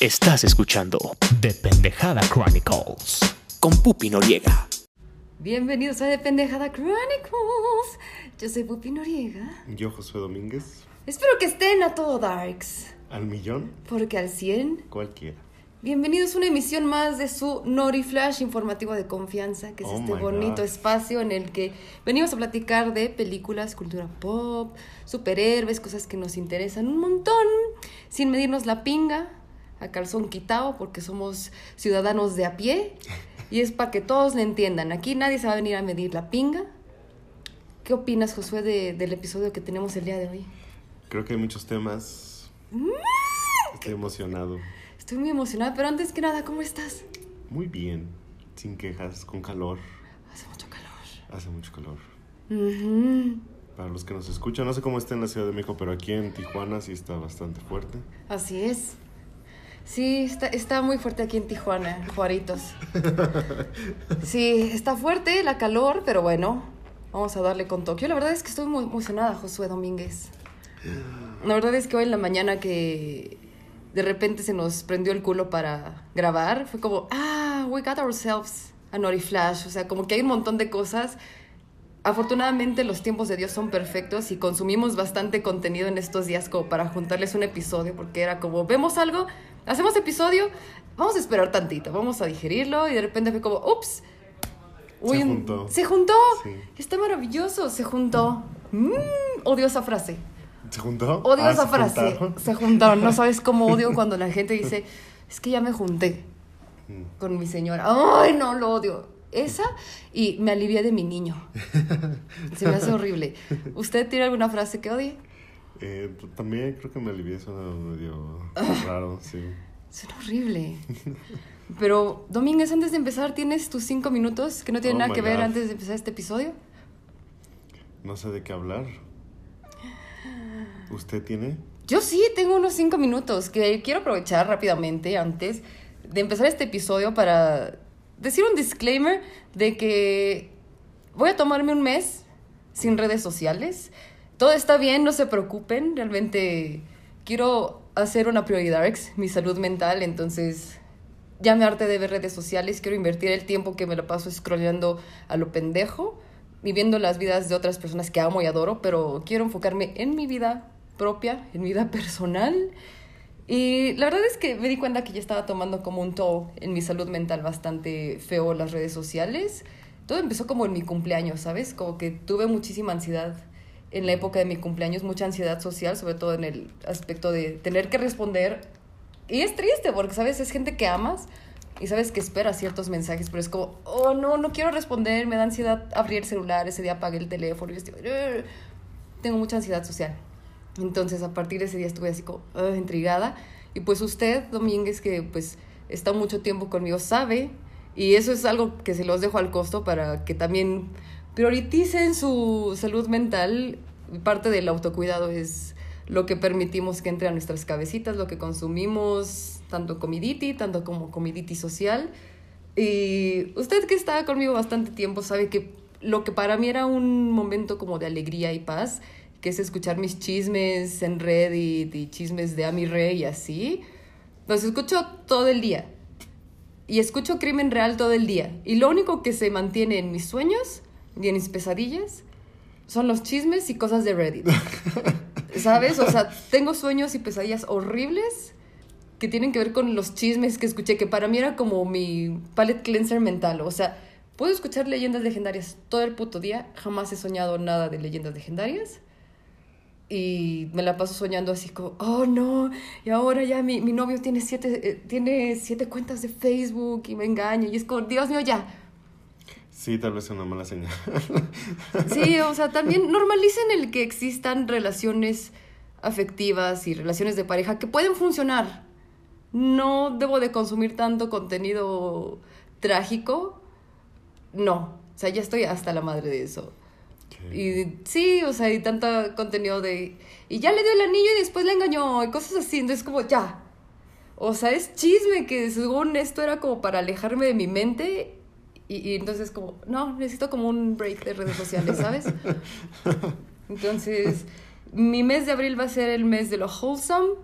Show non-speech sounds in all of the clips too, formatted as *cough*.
Estás escuchando The Pendejada Chronicles. con Pupi Noriega. Bienvenidos a The Pendejada Chronicles. Yo soy Pupi Noriega. Yo, Josué Domínguez, Espero que estén a todo Darks, al millón, porque al 100. cualquiera. Bienvenidos a una emisión más de su Nori Flash informativo de confianza, que es Oh este bonito God. espacio en el que venimos a platicar de películas, cultura pop, superhéroes, cosas que nos interesan un montón, sin medirnos la pinga, a calzón quitado, porque somos ciudadanos de a pie. Y es para que todos le entiendan. Aquí nadie se va a venir a medir la pinga. ¿Qué opinas, Josué, de- del episodio que tenemos el día de hoy? Creo que hay muchos temas. Mm. Estoy emocionado. Estoy muy emocionada, pero antes que nada, ¿cómo estás? Muy bien, sin quejas, con calor. Hace mucho calor. Hace mucho calor. Para los que nos escuchan, no sé cómo está en la Ciudad de México, pero aquí en Tijuana sí está bastante fuerte. Así es. Sí, está, está muy fuerte aquí en Tijuana, Juaritos. *laughs* Sí, está fuerte la calor, pero bueno, vamos a darle con Tokio. La verdad es que estoy muy emocionada, Josué Domínguez. La verdad es que hoy en la mañana que de repente se nos prendió el culo para grabar, fue como, ah, we got ourselves a Nori Flash. O sea, como que hay un montón de cosas. Afortunadamente los tiempos de Dios son perfectos y consumimos bastante contenido en estos días como para juntarles un episodio, porque era como, vemos algo, hacemos episodio, vamos a esperar tantito, vamos a digerirlo y de repente fue como, ups. Se un- juntó. Se juntó. Sí. Está maravilloso, se juntó. Mm, odio esa frase. ¿Se juntó? Odio Ah, esa ¿se frase. juntaron? Se juntaron. No sabes cómo odio *laughs* cuando la gente dice, *laughs* es que ya me junté Mm. con mi señora. Ay, no, lo odio. Esa y me alivié de mi niño. *laughs* Se me hace horrible. ¿Usted tiene alguna frase que odie? Eh, t- también creo que me alivié, suena medio *laughs* raro, sí. Suena horrible. Pero, Domínguez, antes de empezar, ¿tienes tus cinco minutos que no tienen Oh nada que ver antes de empezar este episodio? No sé de qué hablar. ¿Usted tiene? Yo sí tengo unos cinco minutos que quiero aprovechar rápidamente antes de empezar este episodio para decir un disclaimer de que voy a tomarme un mes sin redes sociales. Todo está bien, no se preocupen. Realmente quiero hacer una prioridad, mi salud mental. Entonces, ya me harté de ver redes sociales. Quiero invertir el tiempo que me lo paso scrolleando a lo pendejo, viviendo las vidas de otras personas que amo y adoro, pero quiero enfocarme en mi vida propia, en mi vida personal. Y la verdad es que me di cuenta que ya estaba tomando como un toll en mi salud mental bastante feo las redes sociales. Todo empezó como en mi cumpleaños, ¿sabes? Como que tuve muchísima ansiedad en la época de mi cumpleaños, mucha ansiedad social, sobre todo en el aspecto de tener que responder. Y es triste porque, ¿sabes? Es gente que amas y sabes que espera ciertos mensajes, pero es como, oh, no, no quiero responder, me da ansiedad abrir el celular, ese día apagué el teléfono y estoy, tengo mucha ansiedad social. Entonces, a partir de ese día estuve así como "Ugh", intrigada. Y pues usted, Domínguez, que pues está mucho tiempo conmigo, sabe. Y eso es algo que se los dejo al costo para que también prioricen su salud mental. Parte del autocuidado es lo que permitimos que entre a nuestras cabecitas, lo que consumimos, tanto comiditi, tanto como comiditi social. Y usted que está conmigo bastante tiempo sabe que lo que para mí era un momento como de alegría y paz, que es escuchar mis chismes en Reddit y chismes de Ami Rey y así, los escucho todo el día. Y escucho crimen real todo el día. Y lo único que se mantiene en mis sueños y en mis pesadillas son los chismes y cosas de Reddit. *laughs* ¿Sabes? O sea, tengo sueños y pesadillas horribles que tienen que ver con los chismes que escuché, que para mí era como mi palette cleanser mental. O sea, puedo escuchar leyendas legendarias todo el puto día, jamás he soñado nada de leyendas legendarias. Y me la paso soñando así como, oh no, y ahora ya mi, mi novio tiene siete, eh, tiene siete cuentas de Facebook y me engaña. Y es como, Dios mío, ya. Sí, tal vez sea una mala señal. *laughs* Sí, o sea, también normalicen el que existan relaciones afectivas y relaciones de pareja que pueden funcionar. No debo de consumir tanto contenido trágico. No, o sea, ya estoy hasta la madre de eso. Y sí, o sea, y tanto contenido de... Y ya le dio el anillo y después le engañó y cosas así. Entonces como, ya. O sea, es chisme que según esto era como para alejarme de mi mente. Y, y entonces como, no, necesito como un break de redes sociales, ¿sabes? *laughs* Entonces, mi mes de abril va a ser el mes de lo wholesome.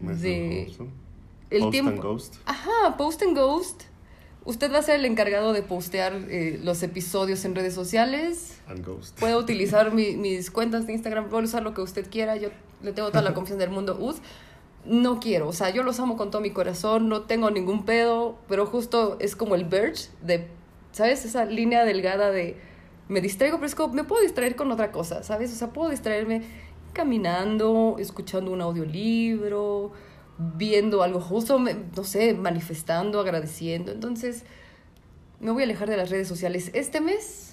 Mes de- Wholesome. el Post tiempo. and Ghost. Ajá, Post and Ghost. Usted va a ser el encargado de postear eh, los episodios en redes sociales. And Ghost. Puedo *laughs* utilizar mi- mis cuentas de Instagram, puedo usar lo que usted quiera. Yo le tengo toda la *laughs* confianza del mundo. Uz, no quiero, o sea, yo los amo con todo mi corazón, no tengo ningún pedo, pero justo es como el verge de, ¿sabes? Esa línea delgada de me distraigo, pero es como, me puedo distraer con otra cosa, ¿sabes? O sea, puedo distraerme caminando, escuchando un audiolibro, viendo algo justo, me- no sé, manifestando, agradeciendo. Entonces, me voy a alejar de las redes sociales este mes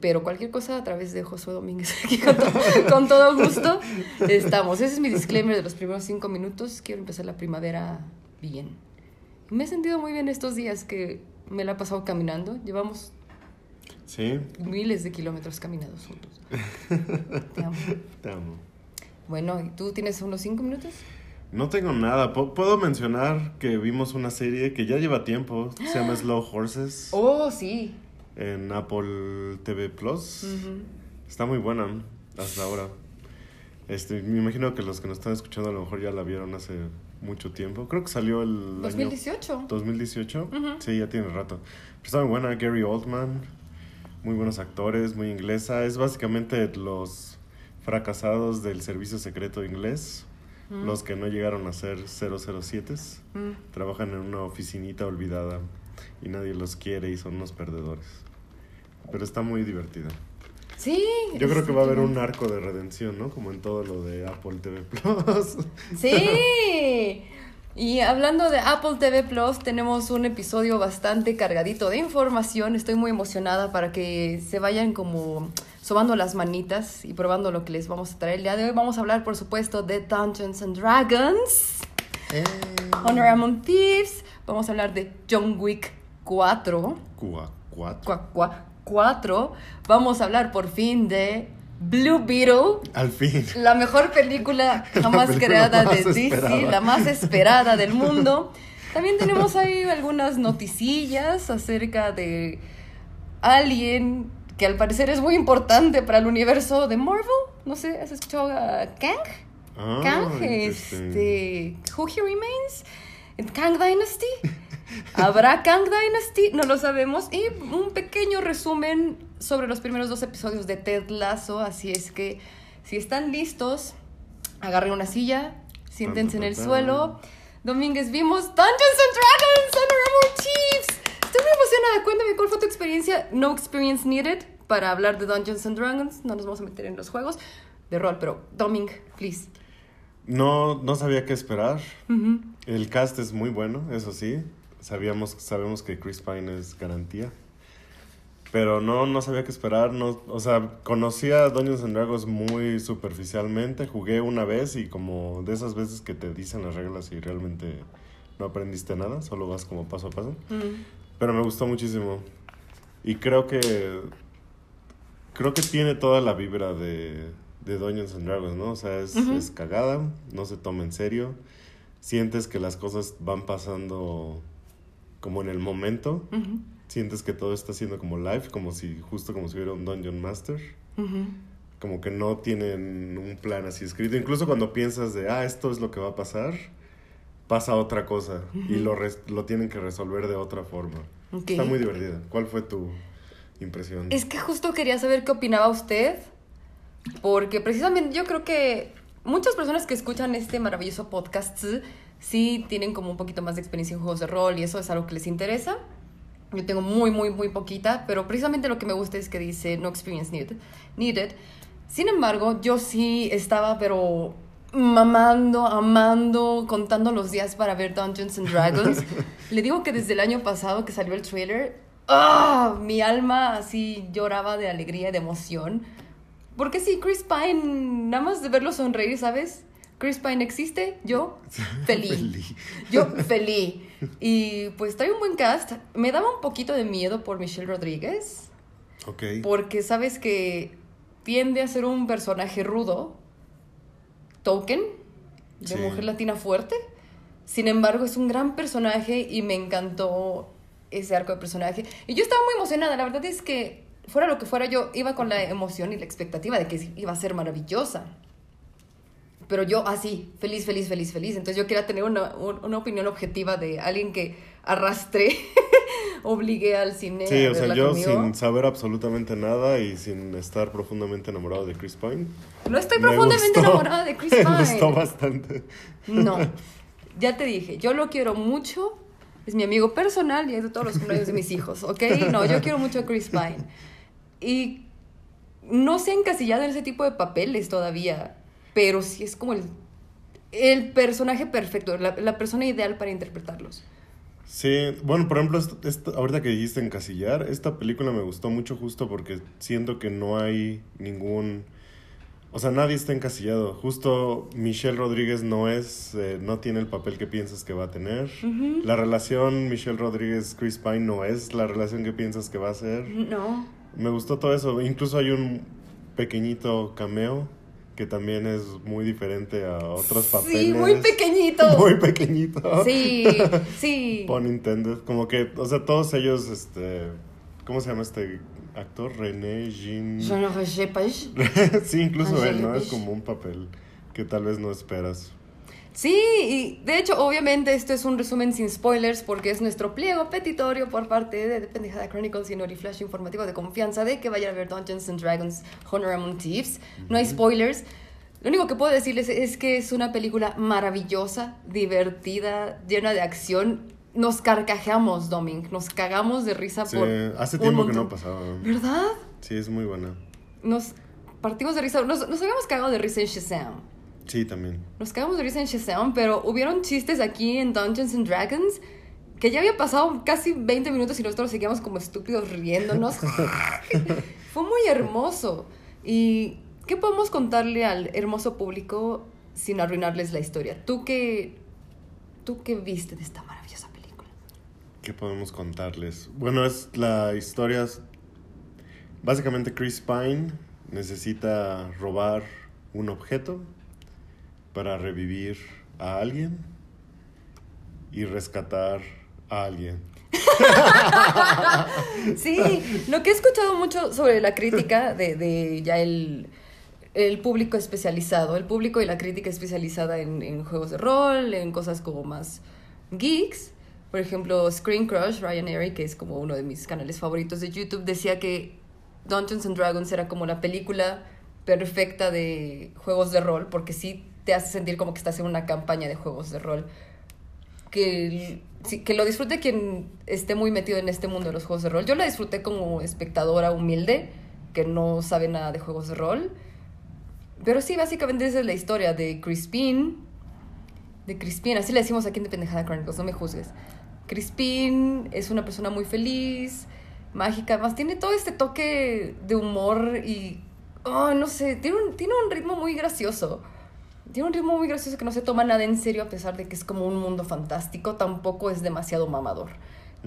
pero cualquier cosa a través de Josué Domínguez *laughs* aquí con, to- con todo gusto estamos. Ese es mi disclaimer de los primeros cinco minutos. Quiero empezar la primavera bien. Me he sentido muy bien estos días que me la he pasado caminando. Llevamos Sí, miles de kilómetros caminados juntos. *laughs* Te amo. te amo. Bueno, ¿y tú tienes unos cinco minutos? No tengo nada. Pu- Puedo mencionar que vimos una serie que ya lleva tiempo. Se llama *gasps* Slow Horses Oh, sí. En Apple TV Plus. Está muy buena hasta ahora. Este, me imagino que los que nos están escuchando a lo mejor ya la vieron hace mucho tiempo. Creo que salió el año 2018. 2018. Sí, ya tiene rato. Pero está muy buena. Gary Oldman. Muy buenos actores, muy inglesa. Es básicamente los fracasados del servicio secreto inglés. Los que no llegaron a ser 007s. Mm. Trabajan en una oficinita olvidada y nadie los quiere y son unos perdedores. Pero está muy divertida. Sí. Yo creo que va a haber un arco de redención, ¿no? Como en todo lo de Apple TV Plus. *laughs* Sí. Y hablando de Apple TV Plus, tenemos un episodio bastante cargadito de información. Estoy muy emocionada para que se vayan como sobando las manitas y probando lo que les vamos a traer. El día de hoy vamos a hablar, por supuesto, de Dungeons and Dragons, Honor Among Thieves. Vamos a hablar de John Wick 4. Cuá, 4. Vamos a hablar por fin de Blue Beetle. Al fin. La mejor película *laughs* jamás película creada de DC, esperada. la más esperada del mundo. También tenemos ahí algunas noticillas acerca de alguien que al parecer es muy importante para el universo de Marvel. No sé, ¿has escuchado a Kang? Ah, Kang, este, Who He Remains, Kang Dynasty. *laughs* ¿Habrá Kang Dynasty? No lo sabemos. Y un pequeño resumen sobre los primeros dos episodios de Ted Lasso. Así es que si están listos, agarren una silla, siéntense en el suelo. Domínguez, vimos Dungeons and Dragons, Honor Among Thieves. Estoy muy emocionada. Cuéntame cuál fue tu experiencia. No experience needed para hablar de Dungeons and Dragons. No nos vamos a meter en los juegos de rol, pero Doming, please. No, no sabía qué esperar. El cast es muy bueno, eso sí. Sabíamos, sabemos que Chris Pine es garantía. Pero no, no sabía qué esperar. No, o sea, conocía Dungeons and Dragons muy superficialmente. Jugué una vez y como de esas veces que te dicen las reglas y realmente no aprendiste nada, solo vas como paso a paso. Mm. Pero me gustó muchísimo. Y creo que. Creo que tiene toda la vibra de, de Dungeons and Dragons, ¿no? O sea, es, es cagada, no se toma en serio. Sientes que las cosas van pasando como en el momento. Sientes que todo está siendo como live, como si, justo como si hubiera un Dungeon Master. Como que no tienen un plan así escrito. Incluso cuando piensas de, ah, esto es lo que va a pasar, pasa otra cosa. Y lo, lo tienen que resolver de otra forma. Está muy divertida. ¿Cuál fue tu impresión? Es que justo quería saber qué opinaba usted, porque precisamente yo creo que muchas personas que escuchan este maravilloso podcast sí tienen como un poquito más de experiencia en juegos de rol y eso es algo que les interesa. Yo tengo muy, muy, muy poquita, pero precisamente lo que me gusta es que dice no experience needed. needed. Sin embargo, yo sí estaba, pero mamando, amando, contando los días para ver Dungeons and Dragons. *laughs* Le digo que desde el año pasado que salió el trailer, ¡ah! mi alma así lloraba de alegría y de emoción. Porque sí, Chris Pine, nada más de verlo sonreír, ¿sabes? Chris Pine existe, yo *laughs* feliz. Feliz. Yo feliz. Y pues trae un buen cast. Me daba un poquito de miedo por Michelle Rodríguez, Ok. porque sabes que tiende a ser un personaje rudo, token, de Sí. mujer latina fuerte. Sin embargo, es un gran personaje y me encantó ese arco de personaje. Y yo estaba muy emocionada. La verdad es que, fuera lo que fuera, yo iba con la emoción y la expectativa de que iba a ser maravillosa. Pero yo así, feliz, feliz, feliz, feliz. Entonces yo quería tener una, un- una opinión objetiva de alguien que arrastré, *laughs* obligué al cine. Sí, a o sea, yo conmigo. sin saber absolutamente nada y sin estar profundamente enamorado de Chris Pine. No estoy me profundamente enamorada de Chris *laughs* Me Pine. gustó bastante. No, *laughs* ya te dije, yo lo quiero mucho. Es mi amigo personal y es de todos los cumpleaños de mis hijos, ¿ok? No, yo quiero mucho a Chris Pine. Y no se ha encasillado en ese tipo de papeles todavía, pero sí es como el, el personaje perfecto, la, la persona ideal para interpretarlos. Sí, bueno, por ejemplo, ahorita que dijiste encasillar, esta película me gustó mucho justo porque siento que no hay ningún... O sea, nadie está encasillado. Justo Michelle Rodríguez no es, eh, no tiene el papel que piensas que va a tener. La relación Michelle Rodríguez-Chris Pine no es la relación que piensas que va a ser. No. Me gustó todo eso. Incluso hay un pequeñito cameo que también es muy diferente a otros papeles. Sí, muy pequeñito. *laughs* Muy pequeñito. Sí, *laughs* sí. Pun intended. Como que, o sea, todos ellos, este... ¿Cómo se llama este actor? René Jean... Je ne sais pas. sí, incluso él, ¿no? Es como un papel que tal vez no esperas. Sí, y de hecho, obviamente, esto es un resumen sin spoilers porque es nuestro pliego petitorio por parte de, de Pendejada Chronicles y Noriflash informativo de confianza de que vayan a ver Dungeons and Dragons Honor Among Thieves. No hay spoilers. Lo único que puedo decirles es que es una película maravillosa, divertida, llena de acción. Nos carcajeamos, Dominic. Nos cagamos de risa Sí, por. hace un tiempo que no pasaba. ¿Verdad? Sí, es muy buena. Nos partimos de risa. Nos, nos habíamos cagado de risa en Shazam. Sí, también. Nos cagamos de risa en Shazam, pero hubieron chistes aquí en Dungeons and Dragons que ya había pasado casi 20 minutos y nosotros seguíamos como estúpidos riéndonos. *laughs* Fue muy hermoso. ¿Y qué podemos contarle al hermoso público sin arruinarles la historia? ¿Tú qué, tú qué viste de esta maravillosa película? ¿Qué podemos contarles? Bueno, es la historia. es- Básicamente, Chris Pine necesita robar un objeto para revivir a alguien y rescatar a alguien. *laughs* Sí, lo que he escuchado mucho sobre la crítica de, de ya el, el público especializado, el público y la crítica especializada en, en juegos de rol, en cosas como más geeks. Por ejemplo, Screen Crush, Ryan Airy, que es como uno de mis canales favoritos de YouTube, decía que Dungeons and Dragons era como la película perfecta de juegos de rol, porque sí te hace sentir como que estás en una campaña de juegos de rol que, que lo disfrute quien esté muy metido en este mundo de los juegos de rol. Yo la disfruté como espectadora humilde, que no sabe nada de juegos de rol. Pero sí, básicamente esa es la historia de Crispin. De Crispin, así le decimos aquí en Pendejada Chronicles, no me juzgues. Crispin es una persona muy feliz, mágica, además tiene todo este toque de humor y, oh, no sé, tiene un, tiene un ritmo muy gracioso. Tiene un ritmo muy gracioso que no se toma nada en serio a pesar de que es como un mundo fantástico, tampoco es demasiado mamador.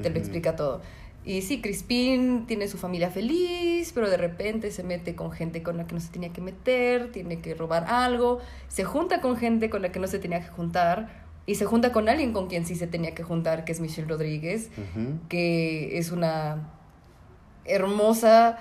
Te lo explica todo. Y sí, Crispin tiene su familia feliz, pero de repente se mete con gente con la que no se tenía que meter, tiene que robar algo, se junta con gente con la que no se tenía que juntar y se junta con alguien con quien sí se tenía que juntar, que es Michelle Rodríguez, que es una hermosa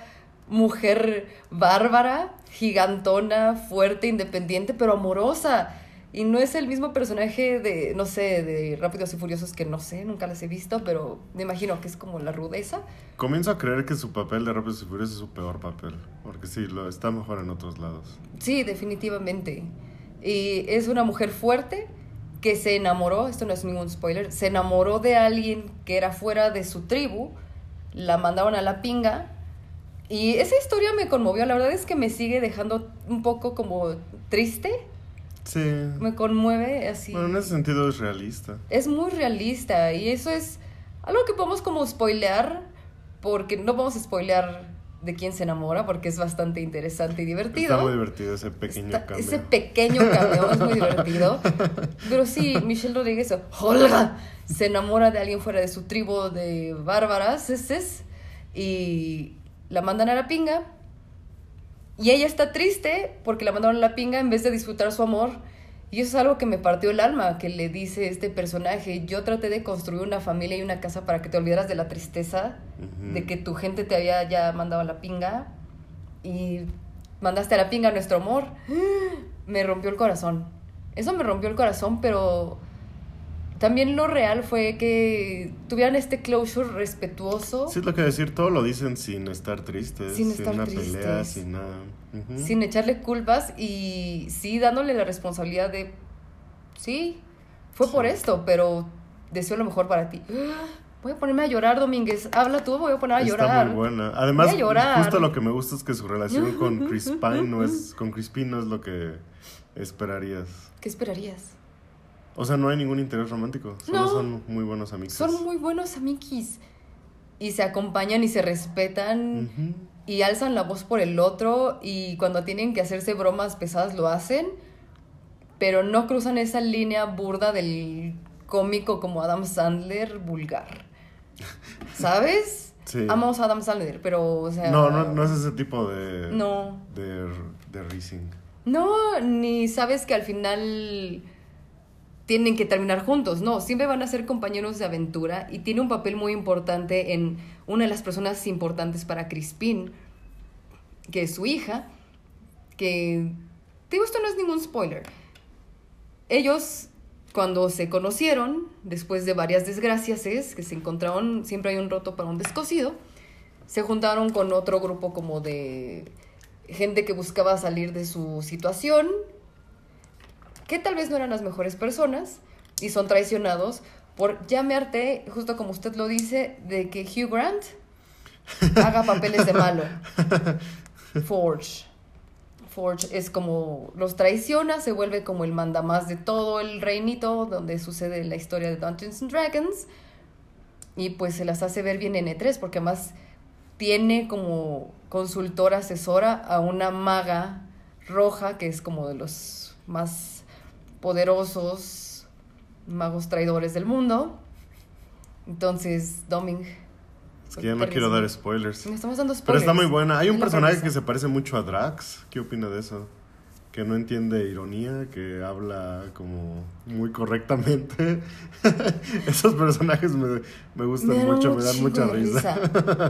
mujer bárbara, gigantona, fuerte, independiente, pero amorosa. Y no es el mismo personaje de, no sé, de Rápidos y Furiosos que no sé, nunca las he visto, pero me imagino que es como la rudeza. Comienzo a creer que su papel de Rápidos y Furiosos es su peor papel. Porque sí, lo está mejor en otros lados. Sí, definitivamente. Y es una mujer fuerte que se enamoró, esto no es ningún spoiler, se enamoró de alguien que era fuera de su tribu, la mandaron a la pinga. Y esa historia me conmovió, la verdad es que me sigue dejando un poco como triste, Sí. me conmueve así. Bueno, en ese sentido es realista. Es muy realista y eso es algo que podemos como spoilear, porque no vamos a spoilear de quién se enamora, porque es bastante interesante y divertido. Está muy divertido ese pequeño Está- cambio. Ese pequeño cameo es muy divertido. Pero sí, Michelle Rodríguez, Olga, se enamora de alguien fuera de su tribu de bárbaras, es, es, y la mandan a la pinga. Y ella está triste porque la mandaron a la pinga en vez de disfrutar su amor. Y eso es algo que me partió el alma, que le dice este personaje, yo traté de construir una familia y una casa para que te olvidaras de la tristeza, de que tu gente te había ya mandado a la pinga y mandaste a la pinga nuestro amor. *gasps* me rompió el corazón. Eso me rompió el corazón, pero también lo real fue que tuvieran este closure respetuoso, Sí, es lo que decir, todo lo dicen sin estar tristes, Sin sin, estar una pelea, tristes. sin nada. Ujú. sin echarle culpas y sí dándole la responsabilidad de, sí, fue por Sí. esto, pero deseo lo mejor para ti. *gasps* Voy a ponerme a llorar, Domínguez. Habla tú, voy a poner a Está llorar. muy buena. Además, justo lo que me gusta es que su relación con *laughs* Chris Pine no es, con Crispin no es lo que esperarías. ¿Qué esperarías? O sea, no hay ningún interés romántico. Solo No. son muy buenos amigos. Son muy buenos amiguis. Y se acompañan y se respetan y alzan la voz por el otro y cuando tienen que hacerse bromas pesadas lo hacen, pero no cruzan esa línea burda del cómico como Adam Sandler vulgar. *laughs* ¿Sabes? Sí. Amamos a Adam Sandler, pero o sea, No, no, no es ese tipo de. No. De, de rising. No, ni sabes que al final tienen que terminar juntos, no, siempre van a ser compañeros de aventura y tiene un papel muy importante en una de las personas importantes para Crispin, que es su hija, que, digo, esto no es ningún spoiler. Ellos, cuando se conocieron, después de varias desgracias, es que se encontraron, siempre hay un roto para un descosido, se juntaron con otro grupo como de gente que buscaba salir de su situación, que tal vez no eran las mejores personas y son traicionados por llamearte, justo como usted lo dice, de que Hugh Grant haga papeles de malo. *laughs* Forge. Forge es como los traiciona, se vuelve como el mandamás de todo el reinito donde sucede la historia de Dungeons and Dragons y pues se las hace ver bien en E3 porque además tiene como consultora asesora a una maga roja que es como de los más poderosos magos traidores del mundo. Entonces, Doming. Es que ya no quiero dar spoilers. Me estamos dando Pero spoilers. está muy buena. Hay un personaje que se parece mucho a Drax. ¿Qué opina de eso? Que no entiende ironía, que habla como muy correctamente. *laughs* Esos personajes me, me gustan mucho, me dan mucha risa.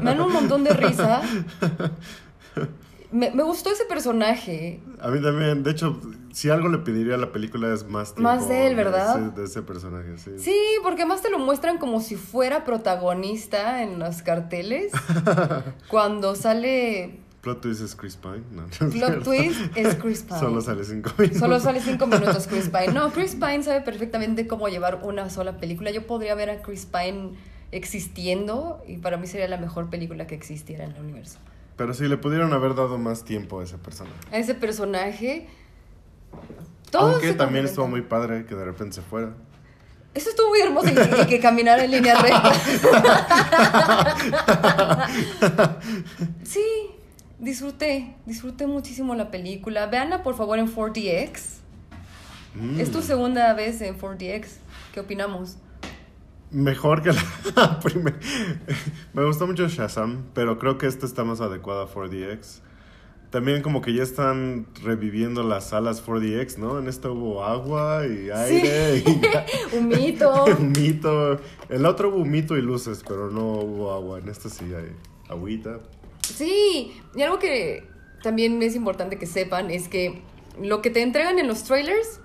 Me dan un montón de risa. *laughs* Me, me gustó ese personaje. A mí también, de hecho, si algo le pediría a la película es más tiempo Más de él, ¿verdad? ese, de ese personaje, sí. Sí, porque además te lo muestran como si fuera protagonista en los carteles. *laughs* Cuando sale Plot twist es Chris Pine. No, no *laughs* Plot. Twist es Chris Pine. Solo sale cinco minutos. Solo sale cinco minutos Chris *laughs* Pine. No, Chris Pine sabe perfectamente cómo llevar una sola película. Yo podría ver a Chris Pine existiendo y para mí sería la mejor película que existiera en el universo. Pero sí, le pudieron haber dado más tiempo a ese personaje. A ese personaje. todo Aunque también estuvo muy padre que de repente se fuera. Eso estuvo muy hermoso y, y que caminara en línea recta. *laughs* sí, disfruté, disfruté muchísimo la película. Veanla por favor en 4DX. Mm. Es tu segunda vez en 4DX. ¿Qué opinamos? Mejor que la *laughs* primera. Me gustó mucho Shazam, pero creo que esta está más adecuada a 4DX. También como que ya están reviviendo las salas 4DX, ¿no? En esta hubo agua y aire y *laughs* Un mito. *laughs* humito. En la otra hubo humito y luces, pero no hubo agua. En esta sí hay agüita. Sí, y algo que también es importante que sepan es que lo que te entregan en los trailers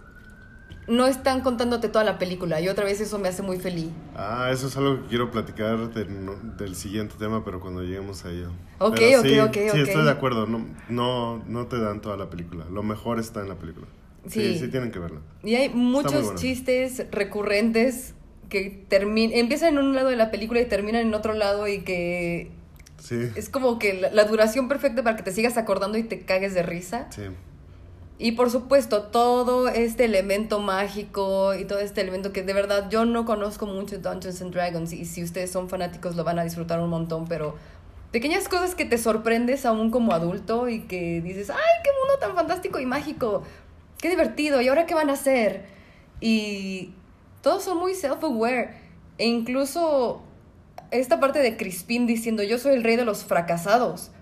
no están contándote toda la película y otra vez eso me hace muy feliz. Ah, eso es algo que quiero platicar del, no- del siguiente tema, pero cuando lleguemos a ello. Ok, Pero ok, sí, ok, Sí, ok. estoy de acuerdo. No, no, no te dan toda la película. Lo mejor está en la película. Sí, Sí. sí, tienen que verla. Y hay muchos bueno. chistes recurrentes que empiezan en un lado de la película y terminan en otro lado y que Sí, es como que la, la duración perfecta para que te sigas acordando y te cagues de risa. sí. Y por supuesto, todo este elemento mágico y todo este elemento que de verdad yo no conozco mucho Dungeons and Dragons y si ustedes son fanáticos lo van a disfrutar un montón, pero pequeñas cosas que te sorprendes aún como adulto y que dices, ¡ay, qué mundo tan fantástico y mágico! ¡Qué divertido! ¿Y ahora qué van a hacer? Y todos son muy self-aware. E incluso esta parte de Crispin diciendo, yo soy el rey de los fracasados.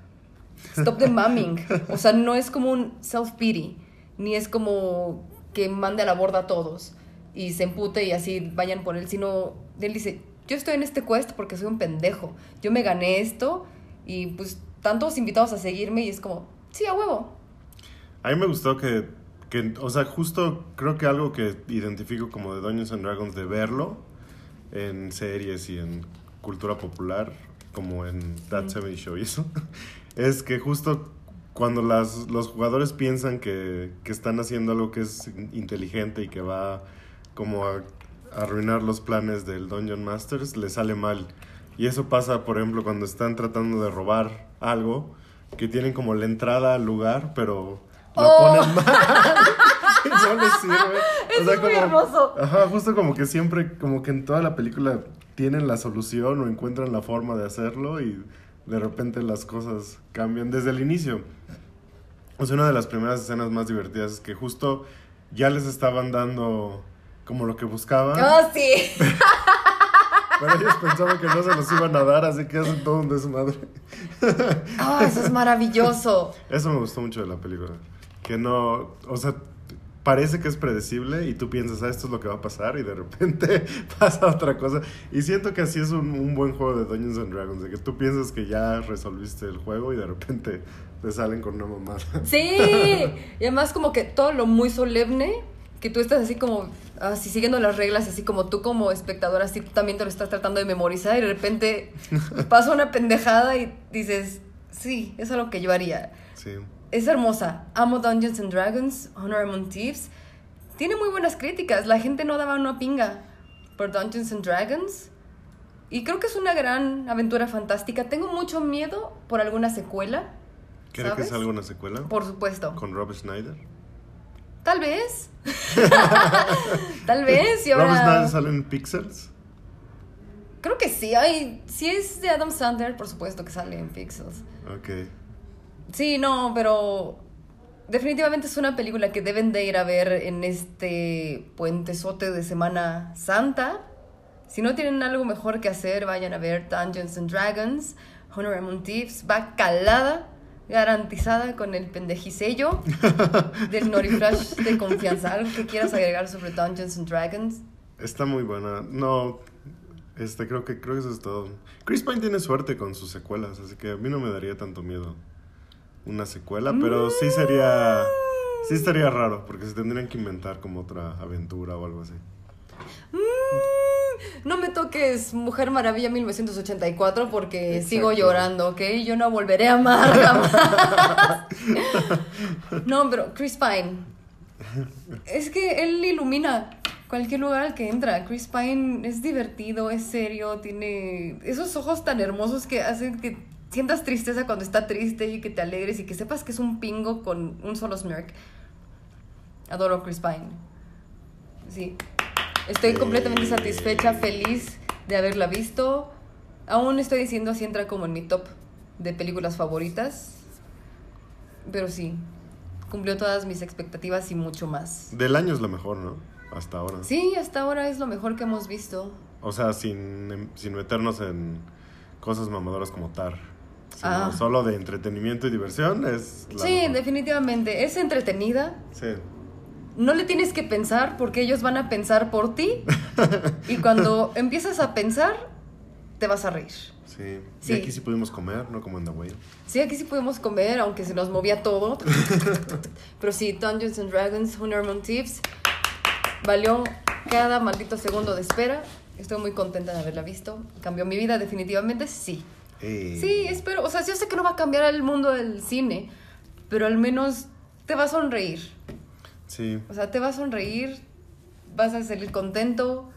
Stop the mumming. *laughs* O sea, no es como un self-pity, ni es como que mande a la borda a todos y se empute y así vayan por él, sino él dice, yo estoy en este quest porque soy un pendejo. Yo me gané esto y pues tantos invitados a seguirme y es como, sí, a huevo. A mí me gustó que, Que, o sea, justo creo que algo que identifico como de Dungeons and Dragons de verlo en series y en cultura popular, como en That 70 Show y eso, *laughs* es que justo cuando las, los jugadores piensan que, que están haciendo algo que es inteligente y que va como a, a arruinar los planes del Dungeon Masters, le sale mal. Y eso pasa, por ejemplo, cuando están tratando de robar algo, que tienen como la entrada al lugar, pero lo Oh. ponen *laughs* mal. *laughs* no les sirve. Eso es muy hermoso. Ajá, justo como que siempre, como que en toda la película tienen la solución o encuentran la forma de hacerlo y de repente las cosas cambian desde el inicio. O sea, una de las primeras escenas más divertidas es que justo ya les estaban dando como lo que buscaban, Oh, sí. *laughs* pero ellos pensaban que no se los iban a dar, así que hacen todo un desmadre. Oh, eso es maravilloso. Eso me gustó mucho de la película. Que no, o sea, parece que es predecible y tú piensas, ah, esto es lo que va a pasar y de repente *laughs* pasa otra cosa. Y siento que así es un, un buen juego de Dungeons and Dragons, de que tú piensas que ya resolviste el juego y de repente te salen con una mamada. Sí. *laughs* Y además como que todo lo muy solemne, que tú estás así como, así siguiendo las reglas, así como tú como espectador, así tú también te lo estás tratando de memorizar y de repente *laughs* pasa una pendejada y dices, sí, eso es lo que yo haría. Sí. Es hermosa. Amo Dungeons and Dragons, Honor Among Thieves. Tiene muy buenas críticas. La gente no daba una pinga por Dungeons and Dragons. Y creo que es una gran aventura fantástica. Tengo mucho miedo por alguna secuela. ¿Crees que ¿Sabes? salga una secuela? Por supuesto. Con Rob Schneider. Tal vez. *laughs* Tal vez. Y Rob. Schneider sale en Pixels. Creo que sí. Ay, si es de Adam Sandler, por supuesto que sale en Pixels. Ok. Sí, no, pero definitivamente es una película que deben de ir a ver en este puentesote de Semana Santa. Si no tienen algo mejor que hacer, vayan a ver Dungeons and Dragons, Honor Among Thieves. Va calada, garantizada con el pendejisello *laughs* del Noriflash de confianza. ¿Algo que quieras agregar sobre Dungeons and Dragons? Está muy buena. No, este, creo que, creo que eso es todo. Chris Pine tiene suerte con sus secuelas, así que a mí no me daría tanto miedo una secuela, pero sí sería, sí estaría raro, porque se tendrían que inventar como otra aventura o algo así. Mm, No me toques Mujer Maravilla 1984 porque Exacto. sigo llorando, ¿ok? Yo no volveré a amar jamás. *laughs* no, pero Chris Pine. Es que él ilumina cualquier lugar al que entra. Chris Pine es divertido, es serio, tiene esos ojos tan hermosos que hacen que sientas tristeza cuando está triste y que te alegres y que sepas que es un pingo con un solo smirk. Adoro a Chris Pine. Sí. Estoy completamente satisfecha, feliz de haberla visto. Aún estoy diciendo si entra como en mi top de películas favoritas. Pero sí, cumplió todas mis expectativas y mucho más. Del año es la mejor, ¿no? Hasta ahora. Sí, hasta ahora es lo mejor que hemos visto. O sea, sin, sin meternos en cosas mamadoras como Tar. Sino Ah. solo de entretenimiento y diversión es la Sí, mejor. definitivamente. Es entretenida. Sí. No le tienes que pensar porque ellos van a pensar por ti. *laughs* y cuando empiezas a pensar, te vas a reír. Sí. Sí. Y aquí sí pudimos comer, no como en The Whale. Sí, aquí sí pudimos comer, aunque se nos movía todo. *laughs* Pero sí, Dungeons and Dragons, Honor Thieves, valió cada maldito segundo de espera. Estoy muy contenta de haberla visto. ¿Cambió mi vida? Definitivamente sí. Eh, Sí, espero. O sea, yo sé que no va a cambiar el mundo del cine, pero al menos te va a sonreír. Sí. O sea, te va a sonreír, vas a salir contento,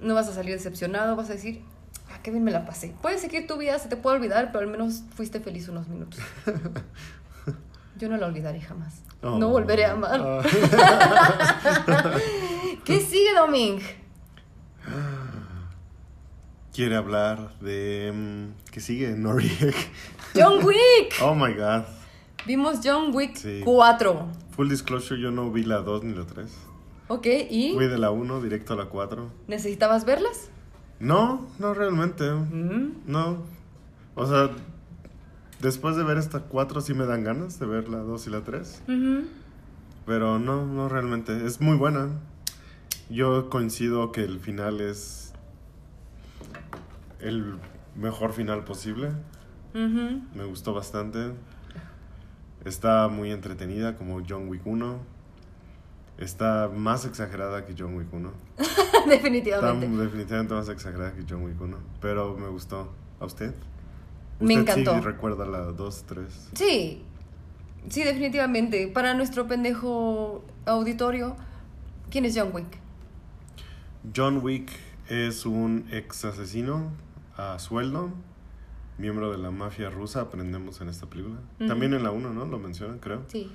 no vas a salir decepcionado, vas a decir, ah, qué bien me la pasé. Puedes seguir tu vida, se te puede olvidar, pero al menos fuiste feliz unos minutos. *laughs* Yo no la olvidaré jamás. Oh. No volveré a amar. Ah. *laughs* ¿Qué sigue, Doming? Quiere hablar de... mm, ¿Qué sigue? Norieg. *laughs* John Wick. Oh my god. Vimos John Wick Sí. 4. Full disclosure, yo no vi la 2 ni la 3. Ok, ¿y Fui de la 1 directo a la 4. necesitabas verlas? No, no realmente. Mm. No. O sea, después de ver esta 4 sí me dan ganas de ver la 2 y la 3. Ujú. Pero no, no realmente. Es muy buena. Yo coincido que el final es el mejor final posible. Me gustó bastante. Está muy entretenida como John Wick 1. está más exagerada que John Wick 1. *laughs* Está Definitivamente. definitivamente más exagerada que John Wick 1. Pero me gustó. ¿A usted? Me ¿Usted encantó. Sí recuerda la 2, 3. Sí, sí, definitivamente. Para nuestro pendejo auditorio, ¿quién es John Wick? John Wick es un ex asesino a sueldo, miembro de la mafia rusa, aprendemos en esta película. También en la 1, ¿no? Lo mencionan, creo. Sí.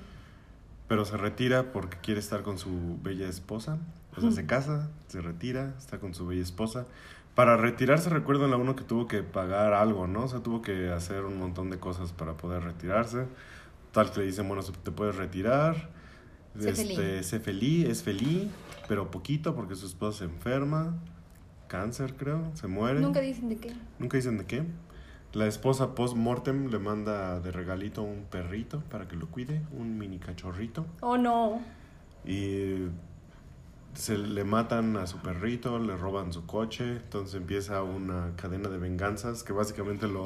Pero se retira porque quiere estar con su bella esposa. O sea, se casa, se retira, está con su bella esposa. Para retirarse, recuerdo en la 1 que tuvo que pagar algo, ¿no? O sea, tuvo que hacer un montón de cosas para poder retirarse. Tal que le dicen, bueno, te puedes retirar. Sé este, feliz. sé feliz, es feliz, pero poquito porque su esposa se enferma. Cáncer, creo, se muere. Nunca dicen de qué. Nunca dicen de qué. La esposa post-mortem le manda de regalito un perrito para que lo cuide, un mini cachorrito. Oh, no. Y se le matan a su perrito, le roban su coche, entonces empieza una cadena de venganzas que básicamente lo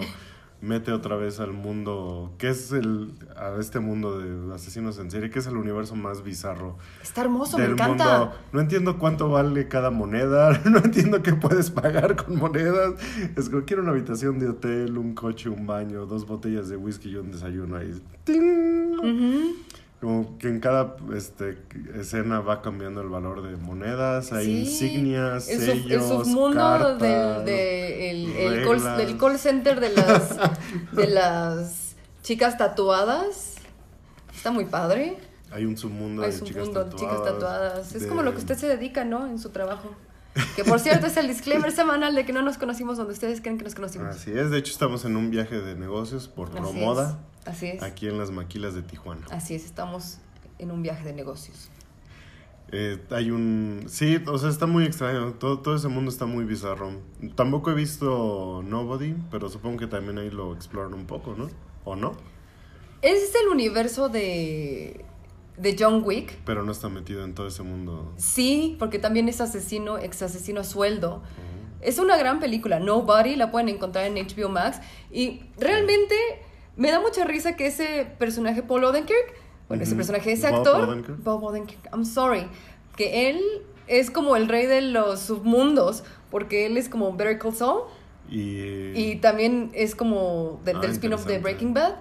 mete otra vez al mundo, que es el, a este mundo de asesinos en serie, que es el universo más bizarro Está hermoso, me del encanta. mundo. No entiendo cuánto vale cada moneda, *laughs* no entiendo qué puedes pagar con monedas. Es que quiero una habitación de hotel, un coche, un baño, dos botellas de whisky y un desayuno ahí. ¡Ting! Ujú. Como que en cada este, escena va cambiando el valor de monedas, hay Sí. insignias, el, sellos, el submundo cartas, del, de- el, el call, del call center de las, *laughs* de las chicas tatuadas. Está muy padre. Hay un submundo Hay de un chicas mundo de tatuadas. chicas tatuadas. Es de- como lo que usted se dedica, ¿no? En su trabajo. Que por cierto es el disclaimer semanal de que no nos conocimos donde ustedes creen que nos conocimos. Así es, de hecho estamos en un viaje de negocios por Promoda. Así es. aquí en las maquilas de Tijuana. Así es, estamos en un viaje de negocios. Eh, hay un... Sí, o sea, está muy extraño. Todo, todo ese mundo está muy bizarro. Tampoco he visto Nobody, pero supongo que también ahí lo exploran un poco, ¿no? ¿O no? Es el universo de, de John Wick. Pero no está metido en todo ese mundo. Sí, porque también es asesino, ex asesino a sueldo. Es una gran película, Nobody, la pueden encontrar en HBO Max. Y realmente me da mucha risa que ese personaje, Paul Odenkirk, bueno, ese personaje, ese Bob actor, Odenkirk. Bob Odenkirk, I'm sorry, que él es como el rey de los submundos, porque él es como Better Call Saul. Y... Y también es como del, Ah, del spin-off de. Breaking Bad.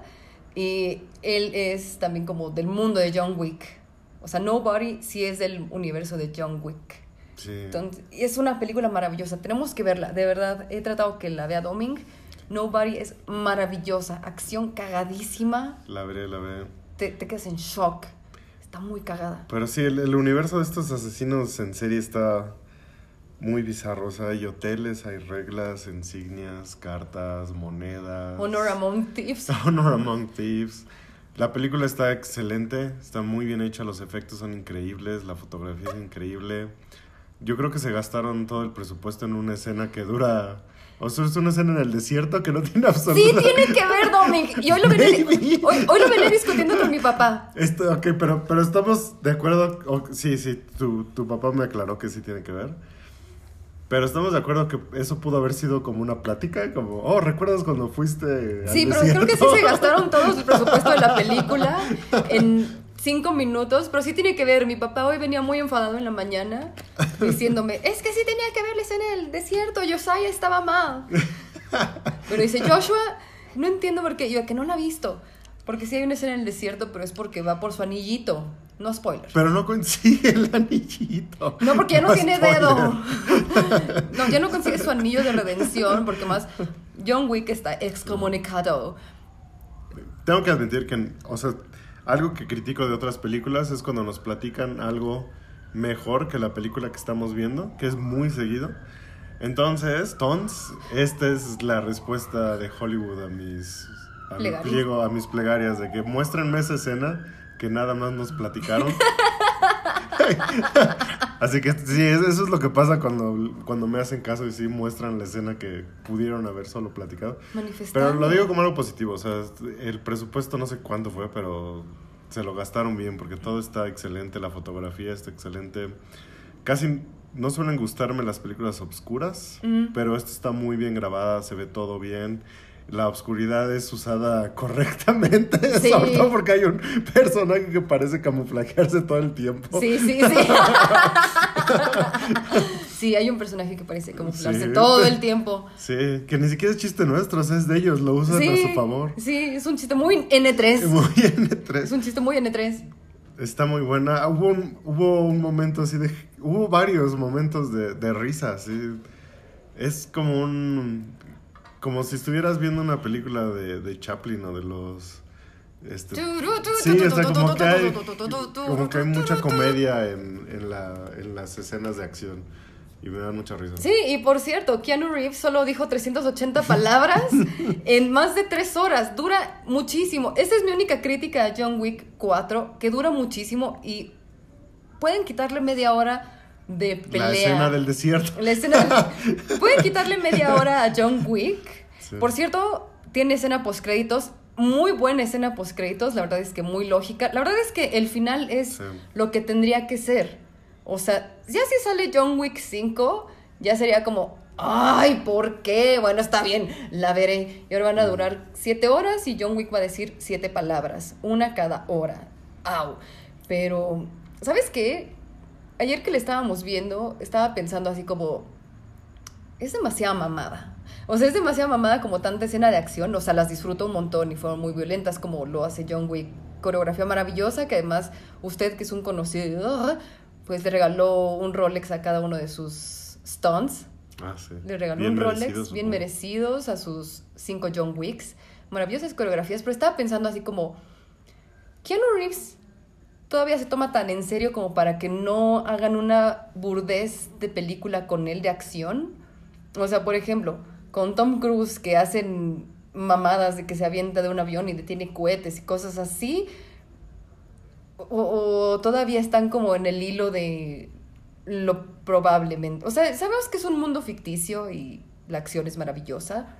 Y él es también como del mundo de John Wick. O sea, Nobody sí es del universo de John Wick. Sí. Entonces, es una película maravillosa. Tenemos que verla. De verdad, he tratado que la vea Doming. Nobody es maravillosa. Acción cagadísima. La veré, la veré. Te, te quedas en shock. Está muy cagada. Pero sí, el, el universo de estos asesinos en serie está muy bizarro. O sea, hay hoteles, hay reglas, insignias, cartas, monedas. Honor Among Thieves. *laughs* Honor Among Thieves. La película está excelente, está muy bien hecha, los efectos son increíbles, la fotografía es increíble. Yo creo que se gastaron todo el presupuesto en una escena que dura... O sea, es una escena en el desierto que no tiene Sí, absolutamente... tiene que ver, Doming. Y hoy lo venía, hoy, hoy lo venía discutiendo con mi papá. Esto, ok, pero, pero estamos de acuerdo. sí, sí, tu, tu papá me aclaró que sí tiene que ver. Pero estamos de acuerdo que eso pudo haber sido como una plática, como, oh, ¿recuerdas cuando fuiste Sí, pero creo que sí desierto?" se gastaron todo el presupuesto de la película *laughs* en cinco minutos. Pero sí tiene que ver. Mi papá hoy venía muy enfadado en la mañana diciéndome: Es que sí tenía que verles en el desierto. Josiah estaba mal. Pero dice: Joshua, no entiendo por qué. Yo, que no la ha visto. Porque sí hay una escena en el desierto, pero es porque va por su anillito. No spoiler. Pero no consigue el anillito. No, porque ya no, tiene spoiler. dedo. *laughs* No, ya no consigue su anillo de redención, porque más John Wick está excomunicado. Tengo que admitir que, o sea, algo que critico de otras películas es cuando nos platican algo mejor que la película que estamos viendo, que es muy seguido. Entonces, Tons, esta es la respuesta de Hollywood a mis, a, mi Plegarias. pliego, a mis plegarias, de que muéstrenme esa escena que nada más nos platicaron. *laughs* Así que sí, es- eso es lo que pasa cuando, cuando me hacen caso y sí muestran la escena que pudieron haber solo platicado. Pero lo digo como algo positivo, o sea, el presupuesto no sé cuánto fue, pero se lo gastaron bien porque todo está excelente, la fotografía está excelente. Casi no suelen gustarme las películas obscuras, Mm. pero esta está muy bien grabada, se ve todo bien. La oscuridad es usada *laughs* correctamente. *laughs* Sí. Sobre todo porque hay un personaje que parece camuflajearse todo el tiempo. Sí, sí, sí. *laughs* sí, hay un personaje que parece camuflarse Sí. todo el tiempo. Sí, que ni siquiera es chiste nuestro, es de ellos, lo usan Sí, a su favor. sí, es un chiste muy N3. Muy bien, Es tres. un chiste muy N3. Está muy buena. Hubo un, hubo un momento así de. Hubo varios momentos de, de risa, sí. Es como un. Como si estuvieras viendo una película de, de Chaplin o de los. Este, sí, como que hay, como que hay mucha comedia en, en, la, en las escenas de acción. Y me dan mucha risa. Sí, y por cierto, Keanu Reeves solo dijo 380 *laughs* palabras en más de tres horas. Dura muchísimo. Esa es mi única crítica a John Wick 4, que dura muchísimo y pueden quitarle media hora de pelea. La escena del desierto. La escena- *laughs* Pueden quitarle media hora a John Wick. Sí. Por cierto, tiene escena postcréditos. Muy buena escena postcréditos. La verdad es que muy lógica. La verdad es que el final es Sí. lo que tendría que ser. O sea, ya si sale John Wick 5, ya sería como, ay, ¿por qué? Bueno, está bien, la veré. Y ahora van a durar siete horas y John Wick va a decir siete palabras, una cada hora. Au. Pero, ¿sabes qué? Ayer que le estábamos viendo, estaba pensando así como, es demasiada mamada. O sea, es demasiada mamada como tanta escena de acción. O sea, las disfruto un montón y fueron muy violentas como lo hace John Wick. Coreografía maravillosa que además usted que es un conocido, pues le regaló un Rolex a cada uno de sus stunts. Ah, sí. Le regaló Bien un Rolex merecidos, bien merecidos a sus cinco John Wicks. Maravillosas coreografías, pero estaba pensando así como, Keanu Reeves todavía se toma tan en serio como para que no hagan una burdez de película con él de acción. O sea, por ejemplo, con Tom Cruise que hacen mamadas de que se avienta de un avión y detiene cohetes y cosas así. O, o todavía están como en el hilo de lo probablemente. O sea, sabemos que es un mundo ficticio y la acción es maravillosa.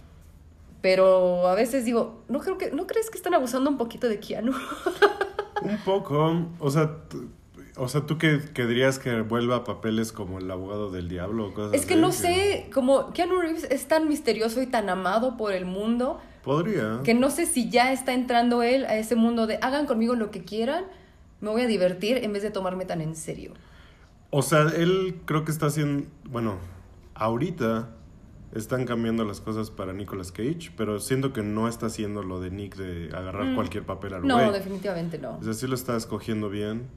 Pero a veces digo, ¿no, creo que, ¿no crees que están abusando un poquito de Keanu? *laughs* Un poco. O sea, o sea ¿tú que, que dirías que vuelva a papeles como el abogado del diablo o cosas Es que así? no sé, como Keanu Reeves es tan misterioso y tan amado por el mundo Podría. que no sé si ya está entrando él a ese mundo de hagan conmigo lo que quieran, me voy a divertir en vez de tomarme tan en serio. O sea, él creo que está haciendo. Bueno, ahorita están cambiando las cosas para Nicolas Cage, pero siento que no está haciendo lo de Nick de agarrar cualquier papel al Mm. No, definitivamente no. O sea, sí lo está escogiendo bien.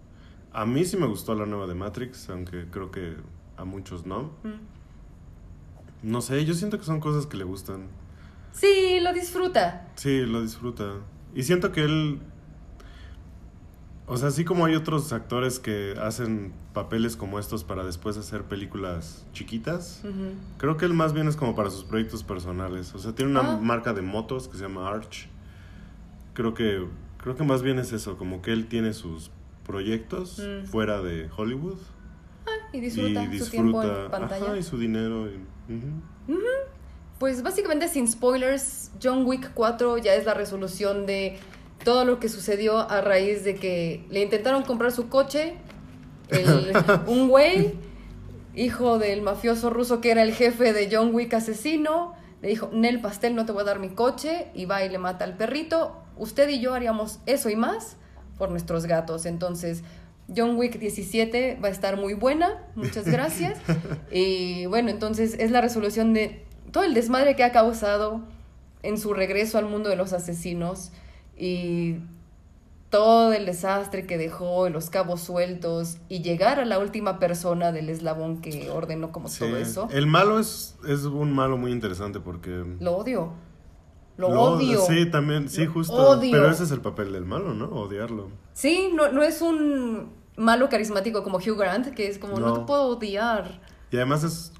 A mí sí me gustó la nueva de Matrix, aunque creo que a muchos no. Mm. No sé, yo siento que son cosas que le gustan. Sí, lo disfruta. Sí, lo disfruta. Y siento que él. O sea, así como hay otros actores que hacen papeles como estos para después hacer películas chiquitas, creo que él más bien es como para sus proyectos personales. O sea, tiene una Ah. marca de motos que se llama Arch. Creo que, creo que más bien es eso, como que él tiene sus proyectos Mm. fuera de Hollywood Y disfruta, y su tiempo en pantalla. ajá, y su dinero. y-. Pues básicamente sin spoilers, John Wick 4 ya es la resolución de todo lo que sucedió a raíz de que le intentaron comprar su coche, el- *laughs* un güey, hijo del mafioso ruso que era el jefe de John Wick asesino, le dijo, Nel Pastel, no te voy a dar mi coche, y va y le mata al perrito. Usted y yo haríamos eso y más por nuestros gatos. Entonces, John Wick 17 va a estar muy buena, muchas gracias. *laughs* y bueno, entonces es la resolución de todo el desmadre que ha causado en su regreso al mundo de los asesinos y todo el desastre que dejó, los cabos sueltos y llegar a la última persona del eslabón que ordenó como Sí. todo eso. El malo es, es un malo muy interesante porque... Lo odio. Lo, Lo- odio. Sí, también, sí, Lo justo. odio. Pero ese es el papel del malo, ¿no? Odiarlo. Sí, no, no es un malo carismático como Hugh Grant, que es como, no, No. te puedo odiar. Y además es,